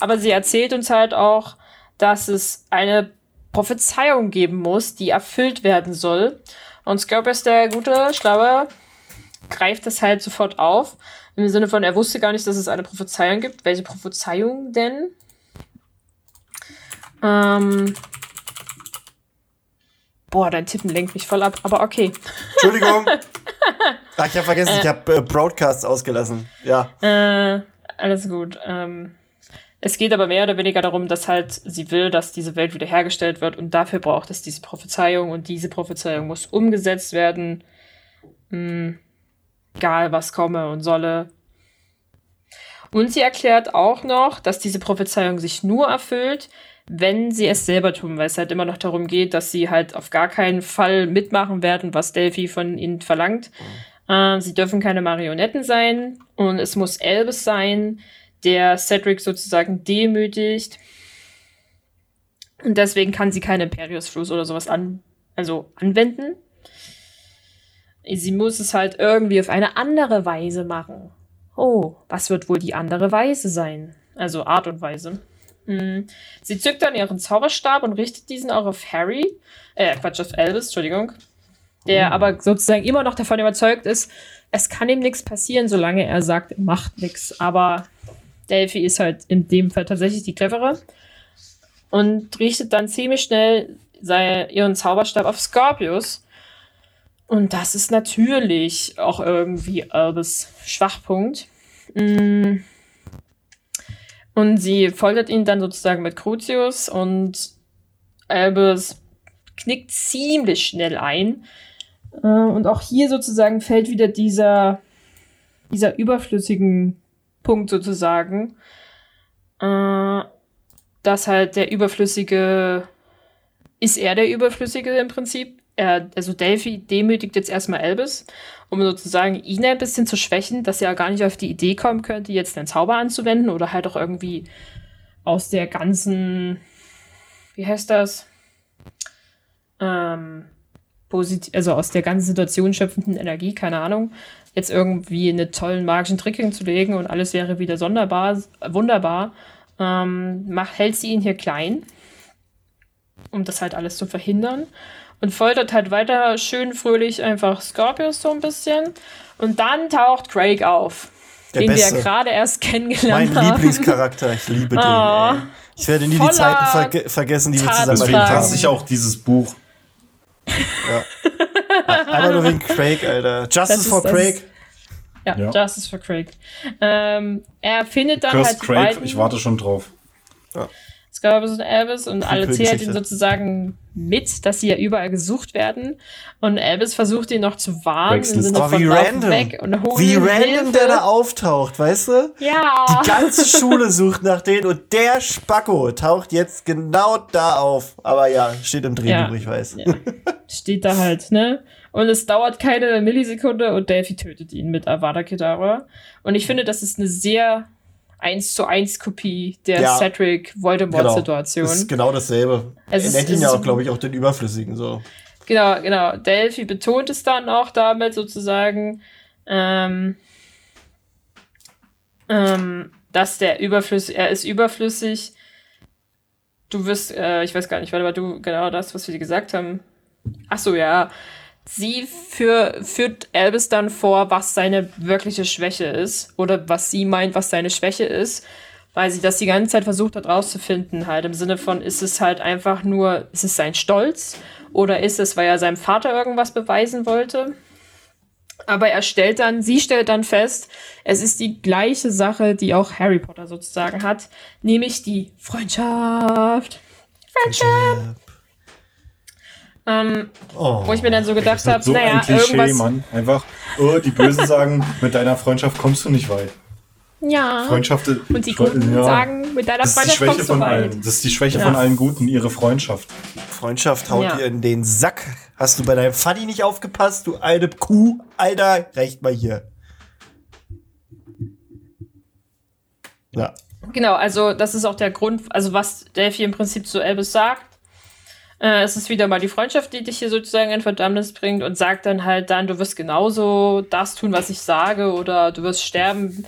Aber sie erzählt uns halt auch, dass es eine Prophezeiung geben muss, die erfüllt werden soll. Und Scorpius, der gute, schlaue, greift das halt sofort auf. Im Sinne von, er wusste gar nicht, dass es eine Prophezeiung gibt. Welche Prophezeiung denn? Ähm. Boah, dein Tippen lenkt mich voll ab, aber okay. Entschuldigung. Ach, ich habe vergessen, ich habe äh, Broadcasts ausgelassen. Ja. Äh, alles gut. Ähm, es geht aber mehr oder weniger darum, dass halt sie will, dass diese Welt wiederhergestellt wird und dafür braucht es diese Prophezeiung und diese Prophezeiung muss umgesetzt werden. Hm, egal was komme und solle. Und sie erklärt auch noch, dass diese Prophezeiung sich nur erfüllt, wenn sie es selber tun, weil es halt immer noch darum geht, dass sie halt auf gar keinen Fall mitmachen werden, was Delphi von ihnen verlangt. Äh, sie dürfen keine Marionetten sein und es muss Elvis sein, der Cedric sozusagen demütigt. Und deswegen kann sie keine Imperius-Fluss oder sowas an, also anwenden. Sie muss es halt irgendwie auf eine andere Weise machen. Oh, was wird wohl die andere Weise sein? Also Art und Weise. Hm. Sie zückt dann ihren Zauberstab und richtet diesen auch auf Harry. Äh, Quatsch, auf Elvis, Entschuldigung. Der aber sozusagen immer noch davon überzeugt ist, es kann ihm nichts passieren, solange er sagt, er macht nichts. Aber Delphi ist halt in dem Fall tatsächlich die clevere. Und richtet dann ziemlich schnell ihren Zauberstab auf Scorpius. Und das ist natürlich auch irgendwie Albus Schwachpunkt. Mm. Und sie foltert ihn dann sozusagen mit Crucius und Albus knickt ziemlich schnell ein. Äh, Und auch hier sozusagen fällt wieder dieser, dieser überflüssigen Punkt sozusagen, äh, dass halt der Überflüssige, ist er der Überflüssige im Prinzip? Er, also Delphi demütigt jetzt erstmal Albus, um sozusagen ihn ein bisschen zu schwächen, dass er gar nicht auf die Idee kommen könnte, jetzt einen Zauber anzuwenden oder halt auch irgendwie aus der ganzen, wie heißt das? Ähm, positiv, also aus der ganzen Situation schöpfenden Energie, keine Ahnung, jetzt irgendwie einen tollen magischen Trick hinzulegen und alles wäre wieder sonderbar, wunderbar, ähm, macht, hält sie ihn hier klein, um das halt alles zu verhindern und foltert halt weiter schön fröhlich einfach Scorpius so ein bisschen und dann taucht Craig auf. Der den Beste. wir gerade erst kennengelernt Mein haben. Lieblingscharakter, ich liebe den. Oh. Ey. Ich werde nie die Zeiten verge vergessen, die wir zusammen Deswegen hasse haben. ich auch dieses Buch. Einmal nur wegen Craig, Alter. Justice ist- for Craig. Ja, Ja. Justice for Craig. Ähm, er findet dann Curse halt Craig, ich warte schon drauf. Scorpius und Elvis und alle zählt ihn sozusagen mit, dass sie ja überall gesucht werden. Und Elvis versucht ihn noch zu warnen im. Sinne von wie random. weg und hol Wie random Hilfe. der da auftaucht, weißt du? Ja. Die ganze Schule sucht nach denen und der Spacko taucht jetzt genau da auf. Aber ja, steht im Drehbuch, Ja. ich weiß. Ja. Steht da halt, ne? Und es dauert keine Millisekunde und Delphi tötet ihn mit Avada Kedavra. Und ich finde, das ist eine sehr 1 zu 1 Kopie der Ja. Cedric-Voldemort-Situation. Das ist genau dasselbe. Es er nennt ihn ja auch, glaube ich, auch den Überflüssigen so. Genau, genau. Delphi betont es dann auch damit sozusagen, ähm, ähm, dass der überflüssig, er ist überflüssig. Du wirst, äh, ich weiß gar nicht, warte mal, du, genau das, was wir gesagt haben. Ach so, ja. Sie für, führt Albus dann vor, was seine wirkliche Schwäche ist. Oder was sie meint, was seine Schwäche ist. Weil sie das die ganze Zeit versucht hat rauszufinden. Halt im Sinne von, ist es halt einfach nur, ist es sein Stolz? Oder ist es, weil er seinem Vater irgendwas beweisen wollte? Aber er stellt dann, sie stellt dann fest, es ist die gleiche Sache, die auch Harry Potter sozusagen hat. Nämlich die Freundschaft. Friendship. Ähm, Oh. wo ich mir dann so gedacht Das ist habe, so naja, ein Klischee, irgendwas. Mann. Einfach, oh, die Bösen sagen, mit deiner Freundschaft kommst du nicht weit. Ja. Freundschaft Und die Guten ja. sagen, mit deiner Das ist die Freundschaft Schwäche kommst du von weit. allen. Das ist die Schwäche Ja. von allen Guten, ihre Freundschaft. Freundschaft haut Ja. dir in den Sack. Hast du bei deinem Funny nicht aufgepasst, du alte Kuh? Alter, recht mal hier. Ja. Genau, also das ist auch der Grund, also was Delphi im Prinzip zu Elvis sagt. Äh, es ist wieder mal die Freundschaft, die dich hier sozusagen in Verdammnis bringt und sagt dann halt dann, du wirst genauso das tun, was ich sage oder du wirst sterben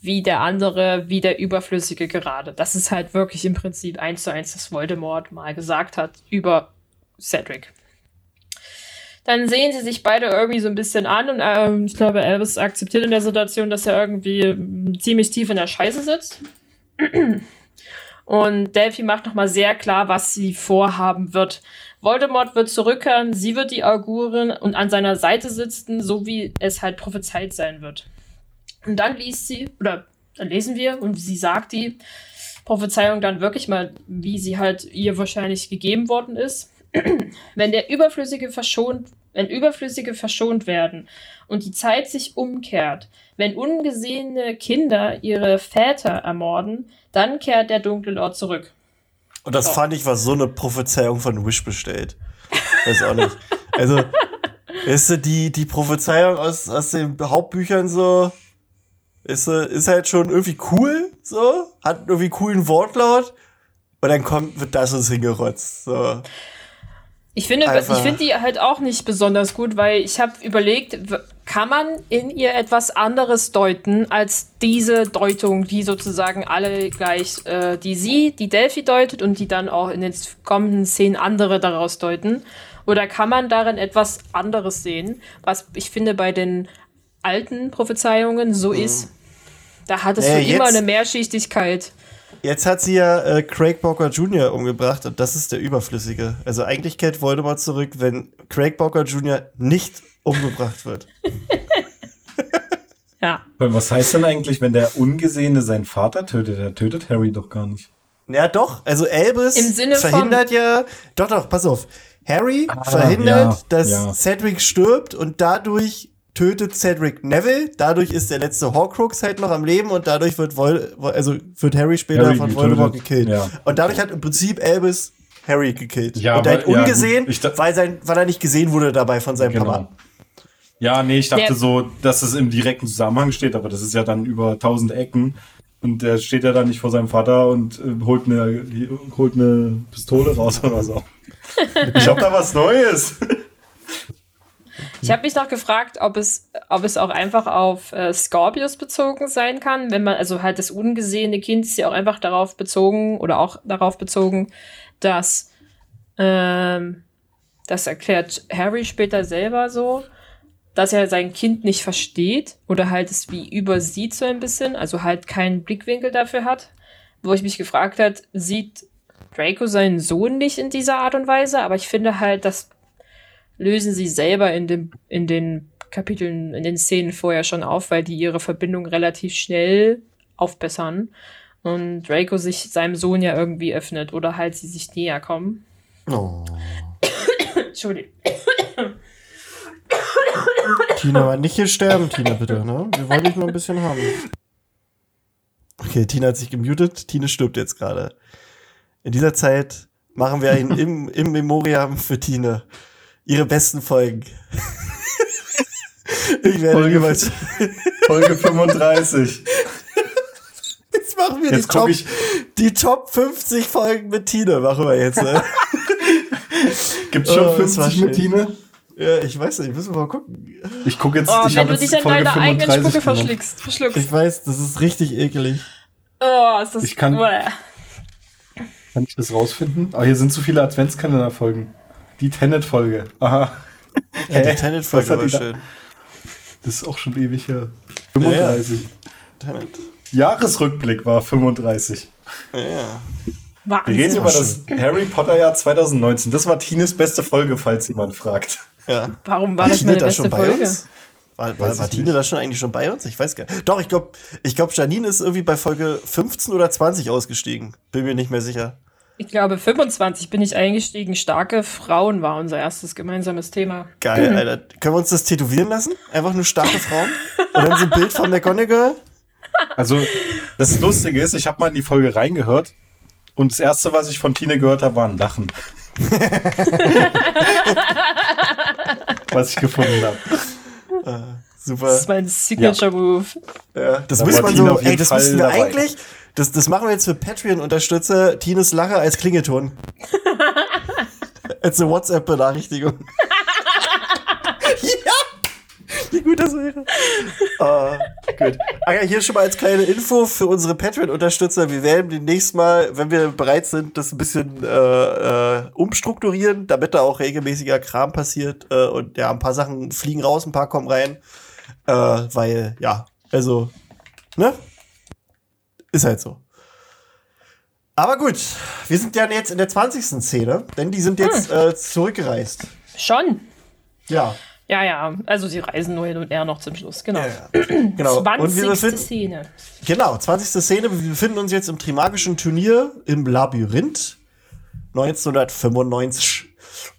wie der andere, wie der Überflüssige gerade. Das ist halt wirklich im Prinzip eins zu eins, das Voldemort mal gesagt hat über Cedric. Dann sehen sie sich beide irgendwie so ein bisschen an und ähm, ich glaube, Elvis akzeptiert in der Situation, dass er irgendwie ähm, ziemlich tief in der Scheiße sitzt. Und Delphi macht nochmal sehr klar, was sie vorhaben wird. Voldemort wird zurückkehren, sie wird die Augurin und an seiner Seite sitzen, so wie es halt prophezeit sein wird. Und dann liest sie, oder dann lesen wir, und sie sagt die Prophezeiung dann wirklich mal, wie sie halt ihr wahrscheinlich gegeben worden ist. Wenn der Überflüssige verschont, wenn Überflüssige verschont werden und die Zeit sich umkehrt, wenn ungesehene Kinder ihre Väter ermorden, dann kehrt der dunkle Lord zurück. Und das So. fand ich war so eine Prophezeiung von Wish bestellt. Weiß auch nicht. Also, ist du, die, die Prophezeiung aus, aus den Hauptbüchern so, ist, ist halt schon irgendwie cool, so, hat irgendwie coolen Wortlaut, und dann kommt, wird das uns hingerotzt, so. Ich finde, Einfach. ich finde die halt auch nicht besonders gut, weil ich habe überlegt, kann man in ihr etwas anderes deuten als diese Deutung, die sozusagen alle gleich, äh, die sie, die Delphi deutet und die dann auch in den kommenden Szenen andere daraus deuten? Oder kann man darin etwas anderes sehen, was ich finde bei den alten Prophezeiungen so ist? Da hattest Äh, du immer eine Mehrschichtigkeit. Jetzt hat sie ja äh, Craig Bowker Jr. umgebracht und das ist der Überflüssige. Also eigentlich kehrt Voldemort zurück, wenn Craig Bowker Jr. nicht umgebracht wird. Ja. Was heißt denn eigentlich, wenn der Ungesehene seinen Vater tötet? Der tötet Harry doch gar nicht. Ja, doch. Also Albus Im Sinne von- verhindert ja. Doch, doch, pass auf. Harry Ah, verhindert, ja, dass ja. Cedric stirbt und dadurch tötet Cedric Neville. Dadurch ist der letzte Horcrux halt noch am Leben und dadurch wird Vol also wird Harry später Harry von getötet, Voldemort gekillt. ja. Und dadurch hat im Prinzip Albus Harry gekillt. Ja, und er aber- hat ungesehen, weil, sein, weil er nicht gesehen wurde dabei von seinem Genau. Papa. Ja, nee, ich dachte Der- so, dass es im direkten Zusammenhang steht, aber das ist ja dann über tausend Ecken. Und der steht ja dann nicht vor seinem Vater und äh, holt, eine, holt eine Pistole raus oder so. ich hab da was Neues. Ich habe mich noch gefragt, ob es, ob es auch einfach auf äh, Scorpius bezogen sein kann, wenn man, also halt das ungesehene Kind ist ja auch einfach darauf bezogen oder auch darauf bezogen, dass ähm, das erklärt Harry später selber so, dass er sein Kind nicht versteht oder halt es wie übersieht so ein bisschen, also halt keinen Blickwinkel dafür hat, wo ich mich gefragt hat, sieht Draco seinen Sohn nicht in dieser Art und Weise, aber ich finde halt, das lösen sie selber in, dem, in den Kapiteln, in den Szenen vorher schon auf, weil die ihre Verbindung relativ schnell aufbessern und Draco sich seinem Sohn ja irgendwie öffnet oder halt sie sich näher kommen. Oh. Entschuldigung. Tina, nicht hier sterben, Tina, bitte, ne? Wir wollen dich nur ein bisschen haben. Okay, Tina hat sich gemutet. Tina stirbt jetzt gerade. In dieser Zeit machen wir ein im, im Memoriam für Tina. Ihre besten Folgen. ich werde Folge, niemals. Folge 35. Jetzt machen wir Jetzt die, Top, ich, die Top 50 Folgen mit Tina. Machen wir jetzt. Ne? gibt's schon Oh, das war 50 mit schön. Ja, ich weiß nicht, müssen wir mal gucken. Ich gucke jetzt, Oh, ich wenn du dich jetzt an Folge deine eigenen 35 Spucke verschluckst. verschluckst. Ich weiß, das ist richtig ekelig. Oh, ist das. Ich kann- Uäh. Kann ich das rausfinden? Ah, hier sind zu viele Adventskalender-Folgen. Die Tenet-Folge. Aha. Ja, die? Tenet-Folge war die da- schön. Das ist auch schon ewig her. 35. Tenet. Jahresrückblick war 35. Ja, ja. Wir reden Wahnsinn. über das Harry Potter Jahr 2019. Das war Tines beste Folge, falls jemand fragt. Ja. Warum war das Tine meine da beste schon bei Folge? uns? War, war, war Tine nicht. da schon eigentlich schon bei uns? Ich weiß gar nicht. Doch, ich glaube, ich glaub, Janine ist irgendwie bei Folge 15 oder 20 ausgestiegen. Bin mir nicht mehr sicher. Ich glaube, 25 bin ich eingestiegen. Starke Frauen war unser erstes gemeinsames Thema. Geil, Alter. Können wir uns das tätowieren lassen? Einfach nur starke Frauen? Und dann so ein Bild von McGonagall? Also, das Lustige ist, ich habe mal in die Folge reingehört und das Erste, was ich von Tine gehört habe, war ein Lachen. was ich gefunden habe. Super. Das ist mein Signature-Move. Ja, das Da war man so, ey, das Fall müssten wir dabei. eigentlich, das, das machen wir jetzt für Patreon-Unterstützer, Tines Lache als Klingelton. als eine WhatsApp-Benachrichtigung. Gut das wäre. Ah, gut. Ah ja, hier schon mal als kleine Info für unsere Patreon-Unterstützer. Wir werden demnächst mal, wenn wir bereit sind, das ein bisschen äh, äh, umstrukturieren, damit da auch regelmäßiger Kram passiert. Äh, und ja, ein paar Sachen fliegen raus, ein paar kommen rein. Äh, weil, ja, also, ne? Ist halt so. Aber gut, wir sind ja jetzt in der 20. Szene, denn die sind jetzt äh, zurückgereist. Schon. Ja. Ja, ja. Also sie reisen nur hin und her noch zum Schluss. Genau. Genau. Und wir 20. befinden, Szene. genau, 20. Szene. Wir befinden uns jetzt im Trimagischen Turnier im Labyrinth 1995.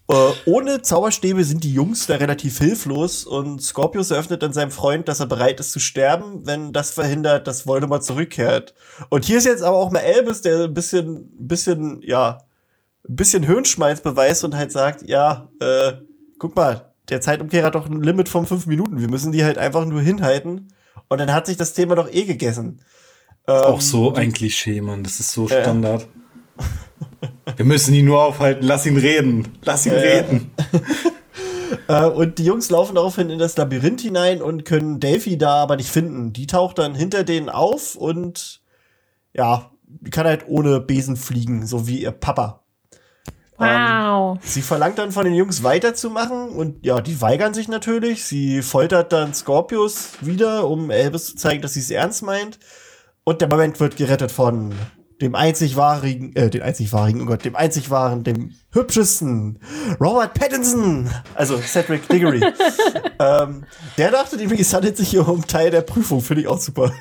Äh, ohne Zauberstäbe sind die Jungs da relativ hilflos und Scorpius eröffnet dann seinem Freund, dass er bereit ist zu sterben, wenn das verhindert, dass Voldemort zurückkehrt. Und hier ist jetzt aber auch mal Elvis, der ein bisschen, bisschen, ja, ein bisschen Hirnschmalz beweist und halt sagt, ja, äh, guck mal, der Zeitumkehrer hat doch ein Limit von fünf Minuten. Wir müssen die halt einfach nur hinhalten. Und dann hat sich das Thema doch eh gegessen. Ähm, Auch so ein Klischee, Mann. Das ist so. Standard. Wir müssen ihn nur aufhalten. Lass ihn reden. Lass ihn ja. reden. Äh, und die Jungs laufen daraufhin in das Labyrinth hinein und können Delphi da aber nicht finden. Die taucht dann hinter denen auf und ja, kann halt ohne Besen fliegen, so wie ihr Papa. Wow. Sie verlangt dann von den Jungs weiterzumachen und ja, die weigern sich natürlich. Sie foltert dann Scorpius wieder, um Elvis zu zeigen, dass sie es ernst meint. Und der Moment wird gerettet von dem einzig wahren, äh, den einzig wahren, oh Gott, dem einzig wahren, dem hübschesten Robert Pattinson, also Cedric Diggory. ähm, der dachte nämlich, es handelt sich hier um Teil der Prüfung, finde ich auch super.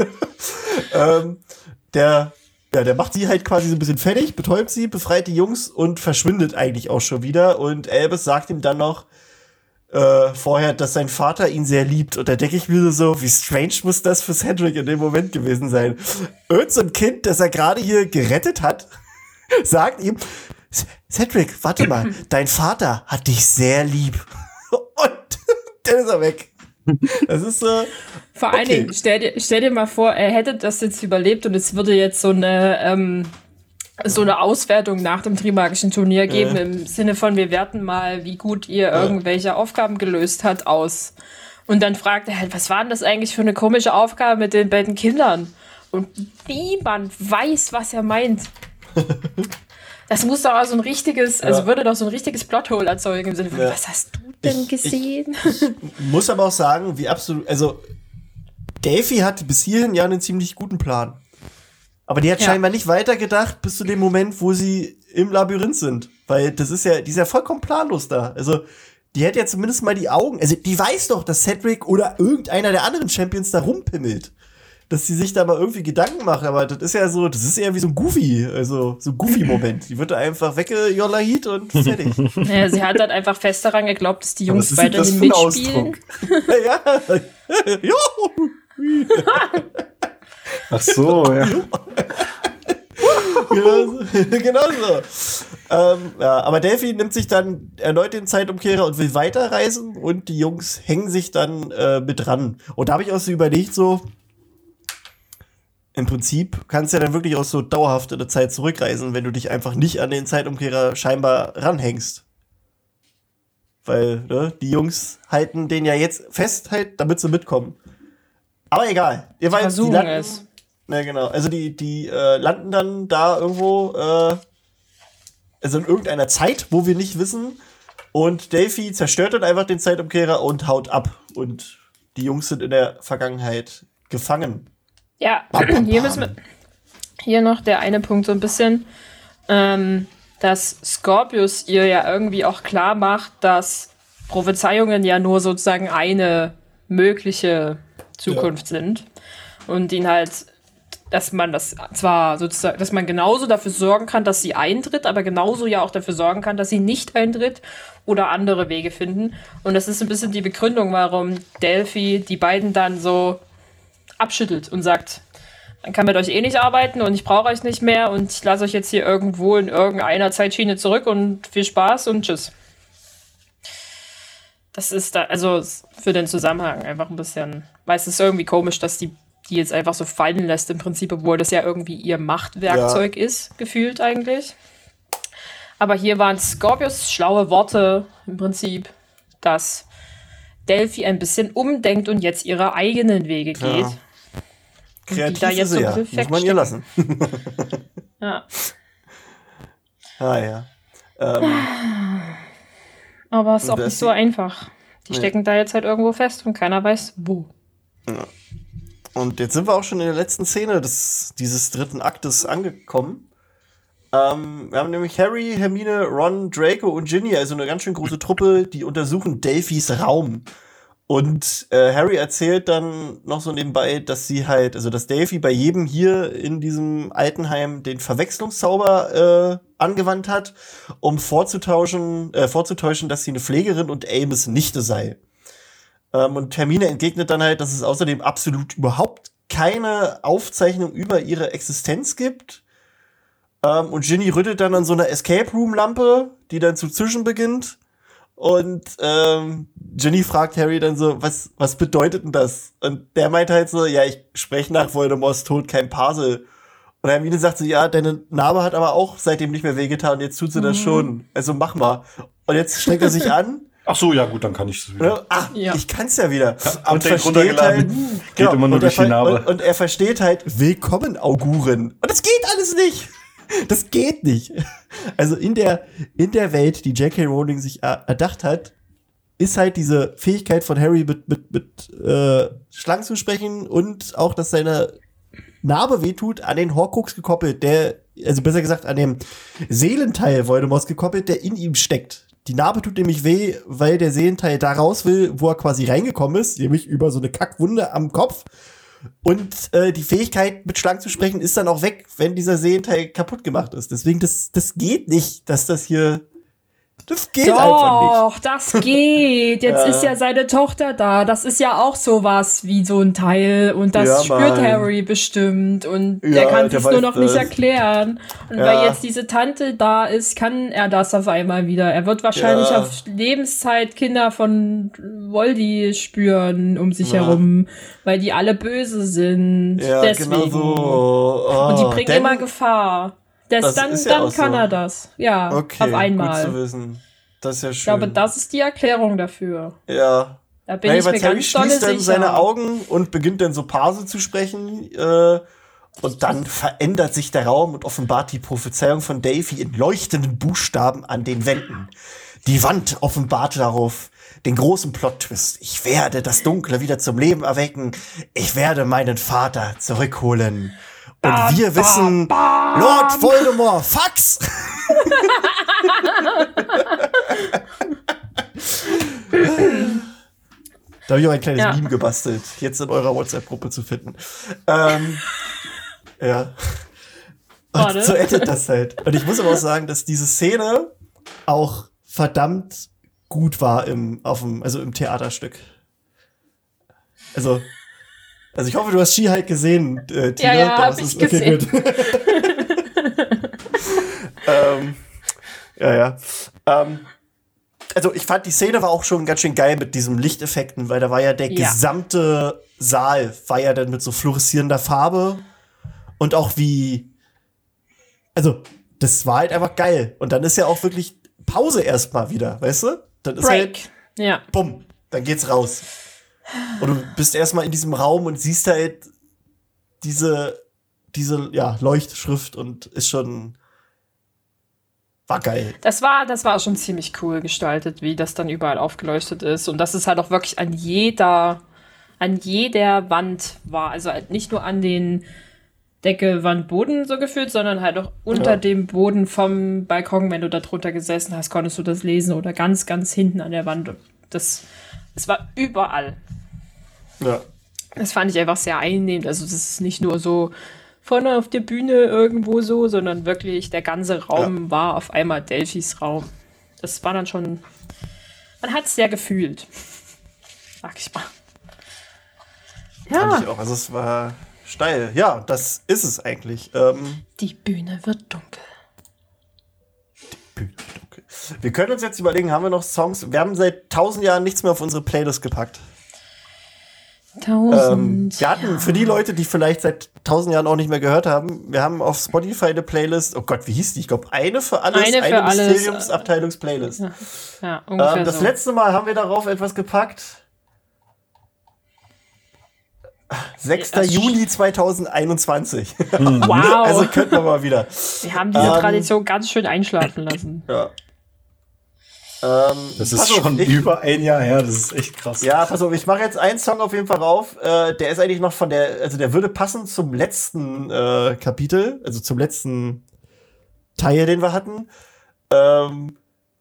ähm, der, ja, der macht sie halt quasi so ein bisschen fertig, betäubt sie, befreit die Jungs und verschwindet eigentlich auch schon wieder. Und Albus sagt ihm dann noch äh, vorher, dass sein Vater ihn sehr liebt. Und da denke ich mir so, wie strange muss das für Cedric in dem Moment gewesen sein. Irgend so ein Kind, das er gerade hier gerettet hat, sagt ihm, "C- Cedric, warte mal, dein Vater hat dich sehr lieb. Und dann ist er weg. Das ist so, Vor allen Okay. Dingen, stell dir, stell dir mal vor, er hätte das jetzt überlebt und es würde jetzt so eine, ähm, so eine Auswertung nach dem Trimagischen Turnier geben, im Sinne von, wir werten mal, wie gut ihr irgendwelche Aufgaben gelöst hat, aus. Und dann fragt er halt, was war denn das eigentlich für eine komische Aufgabe mit den beiden Kindern? Und niemand weiß, was er meint. Das muss doch auch so ein richtiges, also Ja. würde doch so ein richtiges Plothole erzeugen im Sinne von, Ja. was hast du denn Ich- gesehen? Muss aber auch sagen, wie absolut, also Davy hatte bis hierhin ja einen ziemlich guten Plan. Aber die hat Ja. scheinbar nicht weitergedacht bis zu dem Moment, wo sie im Labyrinth sind. Weil das ist ja, die ist ja vollkommen planlos da. Also, die hätte ja zumindest mal die Augen, also die weiß doch, dass Cedric oder irgendeiner der anderen Champions da rumpimmelt. Dass sie sich da mal irgendwie Gedanken macht, aber das ist ja so, das ist eher wie so ein Goofy, also so ein Goofy-Moment. Die wird da einfach weggejollahit und fertig. ja, sie hat halt einfach fest daran geglaubt, dass die Jungs weiterhin mitspielen. Ausdruck? ja. Ach so, ja. genau so. genau so. Ähm, ja, aber Delphi nimmt sich dann erneut den Zeitumkehrer und will weiterreisen und die Jungs hängen sich dann äh, mit dran. Und da habe ich auch so überlegt, so im Prinzip kannst du ja dann wirklich auch so dauerhaft in der Zeit zurückreisen, wenn du dich einfach nicht an den Zeitumkehrer scheinbar ranhängst. Weil ne, die Jungs halten den ja jetzt fest, halt, damit sie mitkommen. Aber egal. Ihr weißt, die Versuchen landen, es. ja, genau. Also die, die äh, landen dann da irgendwo, äh, also in irgendeiner Zeit, wo wir nicht wissen. Und Delphi zerstört dann einfach den Zeitumkehrer und haut ab. Und die Jungs sind in der Vergangenheit gefangen. Ja, Bam, bam, hier bam. müssen wir. Hier noch der eine Punkt so ein bisschen, ähm, dass Scorpius ihr ja irgendwie auch klar macht, dass Prophezeiungen ja nur sozusagen eine mögliche Zukunft sind. Und ihn halt, dass man das zwar sozusagen, dass man genauso dafür sorgen kann, dass sie eintritt, aber genauso ja auch dafür sorgen kann, dass sie nicht eintritt oder andere Wege finden. Und das ist ein bisschen die Begründung, warum Delphi die beiden dann so abschüttelt und sagt, man kann mit euch eh nicht arbeiten und ich brauche euch nicht mehr und ich lasse euch jetzt hier irgendwo in irgendeiner Zeitschiene zurück und viel Spaß und tschüss. Das ist da, also für den Zusammenhang einfach ein bisschen, weil es ist irgendwie komisch, dass die die jetzt einfach so fallen lässt im Prinzip, obwohl das ja irgendwie ihr Machtwerkzeug ist, gefühlt eigentlich. Aber hier waren Scorpius schlaue Worte im Prinzip, dass Delphi ein bisschen umdenkt und jetzt ihre eigenen Wege geht. Ja. die Kreativ da jetzt so ja. Muss man ihr lassen. Ja. ah ja. Ähm, Aber es ist auch nicht so einfach. Die Nee. stecken da jetzt halt irgendwo fest und keiner weiß wo. und jetzt sind wir auch schon in der letzten Szene des, dieses dritten Aktes angekommen. Ähm, wir haben nämlich Harry, Hermine, Ron, Draco und Ginny, also eine ganz schön große Truppe, die untersuchen Delphys Raum. Und äh, Harry erzählt dann noch so nebenbei, dass sie halt, also dass Delphi bei jedem hier in diesem Altenheim den Verwechslungszauber äh, angewandt hat, um vorzutauschen, äh, vorzutäuschen, dass sie eine Pflegerin und Amos Nichte sei. Ähm, und Hermine entgegnet dann halt, dass es außerdem absolut überhaupt keine Aufzeichnung über ihre Existenz gibt. Ähm, und Ginny rüttelt dann an so einer Escape Room Lampe, die dann zu zischen beginnt. Und ähm, Ginny fragt Harry dann so, was, was bedeutet denn das? Und der meint halt so, ja, ich spreche nach Voldemorts Tod kein Parsel. Und Hermine sagt so, ja, deine Narbe hat aber auch seitdem nicht mehr wehgetan und jetzt tut sie das schon. Also mach mal. Und jetzt strengt er sich an. Ach so, ja gut, dann kann ich es wieder. Ach, Ja. ich kann's ja wieder. Update runtergeladen. Geht immer nur und er durch die Narbe. Und, und er versteht halt, willkommen, Auguren. Und das geht alles nicht. Das geht nicht. Also in der, in der Welt, die J.K. Rowling sich er- erdacht hat, ist halt diese Fähigkeit von Harry mit, mit, mit äh, Schlangen zu sprechen und auch, dass seine Narbe wehtut, an den Horcrux gekoppelt, der, also besser gesagt, an dem Seelenteil Voldemorts gekoppelt, der in ihm steckt. Die Narbe tut nämlich weh, weil der Seelenteil da raus will, wo er quasi reingekommen ist, nämlich über so eine Kackwunde am Kopf. Und äh, die Fähigkeit, mit Schlangen zu sprechen, ist dann auch weg, wenn dieser Seelenteil kaputt gemacht ist. Deswegen, das, das geht nicht, dass das hier. Das geht einfach nicht. Doch, das geht. Jetzt Ja. ist ja seine Tochter da. Das ist ja auch sowas wie so ein Teil. Und das Ja, spürt Mann. Harry bestimmt. Und Ja, der kann es nur noch das. nicht erklären. Und weil jetzt diese Tante da ist, kann er das auf einmal wieder. Er wird wahrscheinlich auf Lebenszeit Kinder von Voldy spüren um sich herum, weil die alle böse sind. Ja, Deswegen. genau so. Oh, Und die bringen denn- immer Gefahr. Das, Das dann ja dann kann so. er das. Ja, Okay, auf gut zu einmal. wissen. Das ist ja schön. Ich glaube, das ist die Erklärung dafür. ja. Da bin Hey, ich mir Terry ganz schließt dann sicher. seine Augen und beginnt dann so Parse zu sprechen. Äh, und dann verändert sich der Raum und offenbart die Prophezeiung von Davy in leuchtenden Buchstaben an den Wänden. Die Wand offenbart darauf den großen Plot-Twist. Ich werde das Dunkle wieder zum Leben erwecken. Ich werde meinen Vater zurückholen. Und wir wissen, bam. Lord Voldemort, Fax! Da habe ich auch ein kleines Ja. Meme gebastelt, jetzt in eurer WhatsApp-Gruppe zu finden. Ähm, ja. Warte. Und so endet das halt. Und ich muss aber auch sagen, dass diese Szene auch verdammt gut war im, auf dem, also im Theaterstück. Also, also ich hoffe, du hast She-Hulk gesehen, äh, Tina. ja, hab Das ich okay, gesehen. gut. ähm, ja, ja. Ähm, also ich fand, die Szene war auch schon ganz schön geil mit diesen Lichteffekten, weil da war ja der Ja. gesamte Saal war ja dann mit so fluoreszierender Farbe und auch wie, also das war halt einfach geil. Und dann ist ja auch wirklich Pause erstmal wieder, weißt du? Dann ist halt, Break. Ja. bumm, dann geht's raus. Und du bist erstmal in diesem Raum und siehst halt diese, diese, ja, Leuchtschrift und ist schon, war geil. Das war, das war schon ziemlich cool gestaltet, wie das dann überall aufgeleuchtet ist. Und das ist halt auch wirklich an jeder, an jeder Wand war. Also halt nicht nur an den Decke, Wand, Boden so gefühlt, sondern halt auch unter Ja. dem Boden vom Balkon, wenn du da drunter gesessen hast, konntest du das lesen oder ganz, ganz hinten an der Wand. Das, es war überall. Ja. Das fand ich einfach sehr einnehmend. Also, das ist nicht nur so vorne auf der Bühne irgendwo so, sondern wirklich der ganze Raum war auf einmal Delphis Raum. Das war dann schon. Man hat es sehr gefühlt. Sag ich mal. Fand Ja, ich auch. Also es war steil. Ja, das ist es eigentlich. Ähm, die Bühne wird dunkel. okay. Wir können uns jetzt überlegen, haben wir noch Songs? Wir haben seit tausend Jahren nichts mehr auf unsere Playlist gepackt. Ähm, Tausend. wir hatten für die Leute, die vielleicht seit tausend Jahren auch nicht mehr gehört haben, wir haben auf Spotify eine Playlist. Oh Gott, wie hieß die? Ich glaube, eine für alles, Eine eine, für alles, Mysteriumsabteilungs-Playlist. ja, ungefähr Ähm, das so. letzte Mal haben wir darauf etwas gepackt. 6. Das- Juli 2021. Wow. also könnten wir mal wieder. wir haben diese ähm, Tradition ganz schön einschlafen lassen. Ja. Ähm, Das ist auf, schon ich, über ein Jahr her, das ist echt krass. Ja, pass auf, ich mache jetzt einen Song auf jeden Fall rauf. Äh, der ist eigentlich noch von der, also der würde passen zum letzten äh, Kapitel, also zum letzten Teil, den wir hatten. Ähm,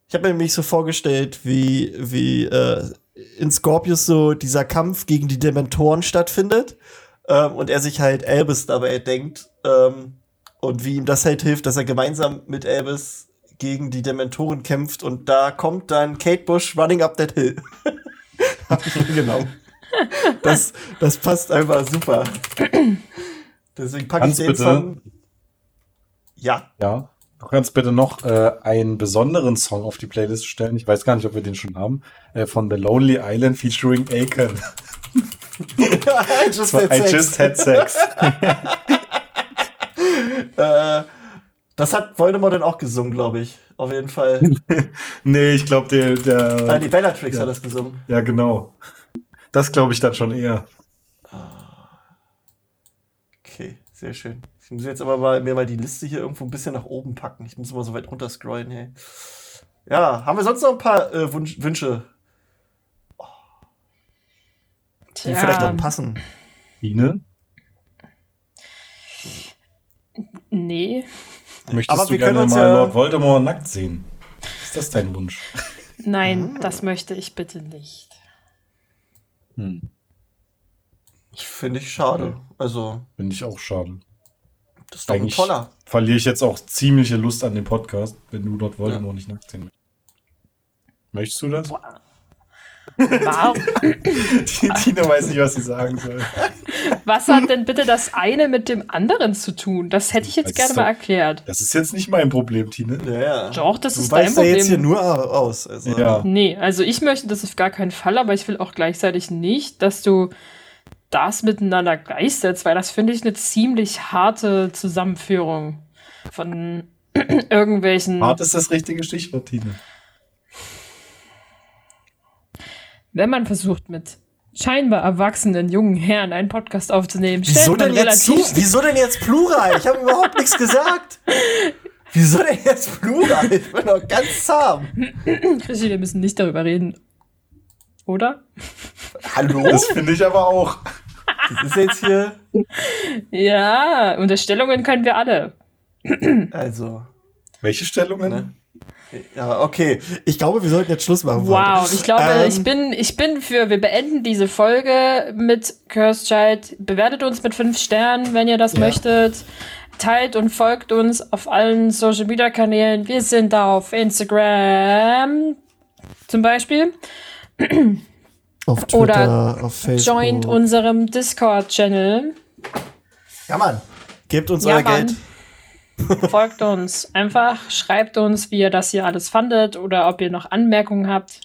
ich habe mir nämlich so vorgestellt, wie, wie äh, in Scorpius so dieser Kampf gegen die Dementoren stattfindet. Ähm, und er sich halt Albus dabei denkt. Ähm, und wie ihm das halt hilft, dass er gemeinsam mit Albus gegen die Dementoren kämpft. Und da kommt dann Kate Bush running up that hill. Hab ich genommen. Das, das passt einfach super. Deswegen packe ich den bitte- Song. Ja. Ja. Du kannst bitte noch äh, einen besonderen Song auf die Playlist stellen. Ich weiß gar nicht, ob wir den schon haben. Äh, von The Lonely Island featuring Aiken. I just had I sex. just had sex. Äh, das hat Voldemort dann auch gesungen, glaube ich. Auf jeden Fall. nee, ich glaube, der, Ah, die der. Bellatrix ja. hat das gesungen. Ja, genau. Das glaube ich dann schon eher. Okay, sehr schön. Ich muss jetzt aber mal, mir mal die Liste hier irgendwo ein bisschen nach oben packen. Ich muss immer so weit runter scrollen, hey. Ja, haben wir sonst noch ein paar äh, Wunsch Wünsche, die vielleicht noch passen? Ine, Nee. Möchtest Aber du wir können gerne uns mal ja- Lord Voldemort nackt sehen? Ist das dein Wunsch? Nein, das möchte ich bitte nicht. Hm. Finde ich schade. Also, Finde ich auch schade. das ist doch ein toller. verliere ich jetzt auch ziemliche Lust an dem Podcast, wenn du Lord Voldemort nicht nackt sehen möchtest. Möchtest du das? Warum? Die Tina weiß nicht, was sie sagen soll. Was hat denn bitte das eine mit dem anderen zu tun? Das hätte ich jetzt Das gerne mal erklärt. Das ist jetzt nicht mein Problem, Tine. Ja, ja. Doch, das du ist dein weißt ja jetzt Problem. hier nur aus. Also, Ja. Nee, also ich möchte das auf gar keinen Fall, aber ich will auch gleichzeitig nicht, dass du das miteinander gleichsetzt, weil das finde ich eine ziemlich harte Zusammenführung. von irgendwelchen. Hart ist das richtige Stichwort, Tine. Wenn man versucht, mit scheinbar erwachsenen jungen Herren einen Podcast aufzunehmen, stellt Wieso man denn, jetzt relativ. zu, wieso denn jetzt Plural? Ich habe überhaupt nichts gesagt. Wieso denn jetzt Plural? Ich bin doch ganz zahm. Christi, wir müssen nicht darüber reden. Oder? Hallo? Das finde ich aber auch. Das ist jetzt hier. Ja, Unterstellungen können wir alle. Also. Welche Stellungen? Ne? Ja, okay. Ich glaube, wir sollten jetzt Schluss machen. Wow, ich glaube, Ähm, ich bin, ich bin für, wir beenden diese Folge mit Cursed Child. Bewertet uns mit fünf Sternen, wenn ihr das Ja. möchtet. Teilt und folgt uns auf allen Social Media Kanälen. Wir sind da auf Instagram zum Beispiel. Auf Twitter, Oder auf Facebook. Joint unserem Discord-Channel. Ja, Mann. Gebt uns Ja, euer Mann. Geld. Folgt uns. Einfach schreibt uns, wie ihr das hier alles fandet oder ob ihr noch Anmerkungen habt.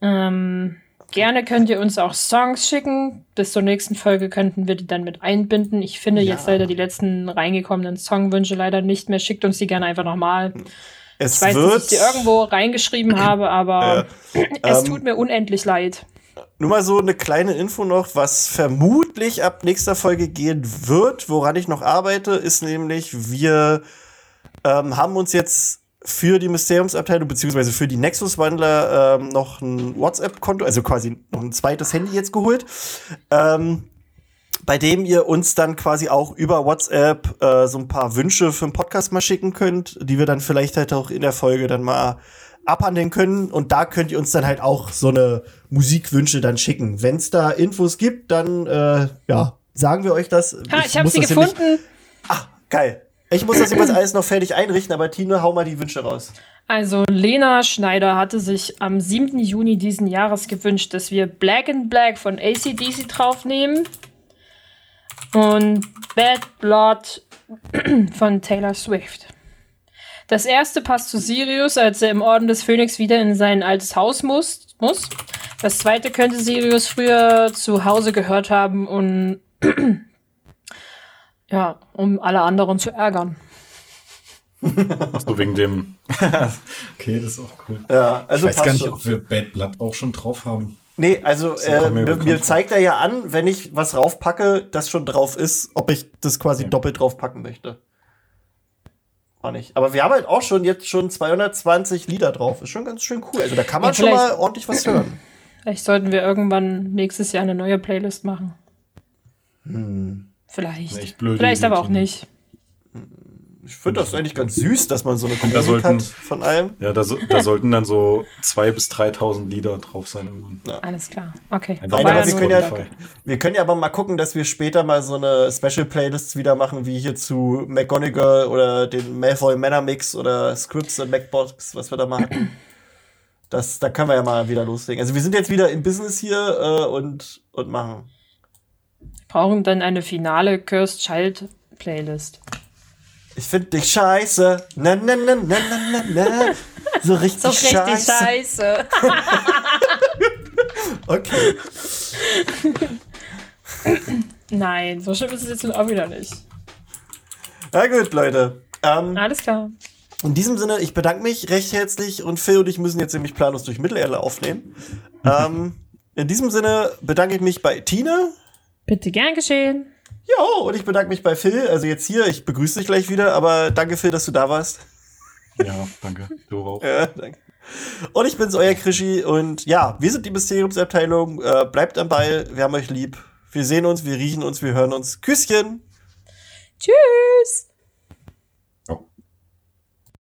Ähm, gerne könnt ihr uns auch Songs schicken. Bis zur nächsten Folge könnten wir die dann mit einbinden. Ich finde Ja. jetzt leider die letzten reingekommenen Songwünsche leider nicht mehr. Schickt uns die gerne einfach nochmal. Es Ich weiß, wird. dass ich die irgendwo reingeschrieben habe, aber es Ähm, tut mir unendlich leid. Nur mal so eine kleine Info noch, was vermutlich ab nächster Folge gehen wird, woran ich noch arbeite, ist nämlich, wir ähm, haben uns jetzt für die Mysteriumsabteilung beziehungsweise für die Nexus-Wandler ähm, noch ein WhatsApp-Konto, also quasi noch ein zweites Handy jetzt geholt, ähm, bei dem ihr uns dann quasi auch über WhatsApp äh, so ein paar Wünsche für einen Podcast mal schicken könnt, die wir dann vielleicht halt auch in der Folge dann mal abhandeln können. Und da könnt ihr uns dann halt auch so eine Musikwünsche dann schicken. Wenn es da Infos gibt, dann äh, ja, sagen wir euch das. Ha, ich habe muss sie gefunden. Ah, geil. Ich muss das jeweils alles noch fertig einrichten, aber Tine, hau mal die Wünsche raus. Also Lena Schneider hatte sich am 7. Juni diesen Jahres gewünscht, dass wir Black in Black von ACDC draufnehmen und Bad Blood von Taylor Swift. Das erste passt zu Sirius, als er im Orden des Phönix wieder in sein altes Haus muss. muss. Das zweite könnte Sirius früher zu Hause gehört haben und ja, um alle anderen zu ärgern. Ach so, wegen dem. okay, das ist auch cool. Ja, also ich weiß gar nicht, schon. ob wir Bad Blood auch schon drauf haben. Nee, also äh, mir mir, zeigt er ja an, wenn ich was raufpacke, das schon drauf ist, ob ich das quasi Ja. doppelt draufpacken möchte. War nicht. Aber wir haben halt auch schon jetzt schon 220 Lieder drauf. Ist schon ganz schön cool. Also da kann man Ja, schon mal ordentlich was hören. Vielleicht sollten wir irgendwann nächstes Jahr eine neue Playlist machen. Hm. Vielleicht. Vielleicht aber auch nicht. Ich finde das eigentlich ganz süß, dass man so eine Da Komik sollten- hat von allem. Ja, da, so, da sollten dann so 2.000 bis 3.000 Lieder drauf sein irgendwann. Alles klar. Okay. Nein, aber ja wir können ja-. Wir können ja aber mal gucken, dass wir später mal so eine Special-Playlists wieder machen, wie hier zu McGonagall oder den Malfoy Manor Mix oder Scripts und Macbox, was wir da mal hatten. Das, da können wir ja mal wieder loslegen. Also wir sind jetzt wieder im Business hier äh, und, und machen. brauchen dann eine finale Cursed Child Playlist. Ich finde dich scheiße. Na, na, na, na, na, na, na. So richtig So richtig scheiße. scheiße. Okay. Nein, so schlimm ist es jetzt auch wieder nicht. Na gut, Leute. Ähm, Alles klar. In diesem Sinne, ich bedanke mich recht herzlich und Phil und ich müssen jetzt nämlich planlos durch Mittelerde aufnehmen. ähm, in diesem Sinne bedanke ich mich bei Tine. Bitte gern geschehen. Ja, und ich bedanke mich bei Phil. Also jetzt hier, ich begrüße dich gleich wieder, aber danke Phil, dass du da warst. Ja, danke. Du auch. Ja, danke. Und ich bin's, euer Krischi. Und ja, wir sind die Mysteriumsabteilung. Äh, bleibt am Ball. Wir haben euch lieb. Wir sehen uns, wir riechen uns, wir hören uns. Küsschen. Tschüss.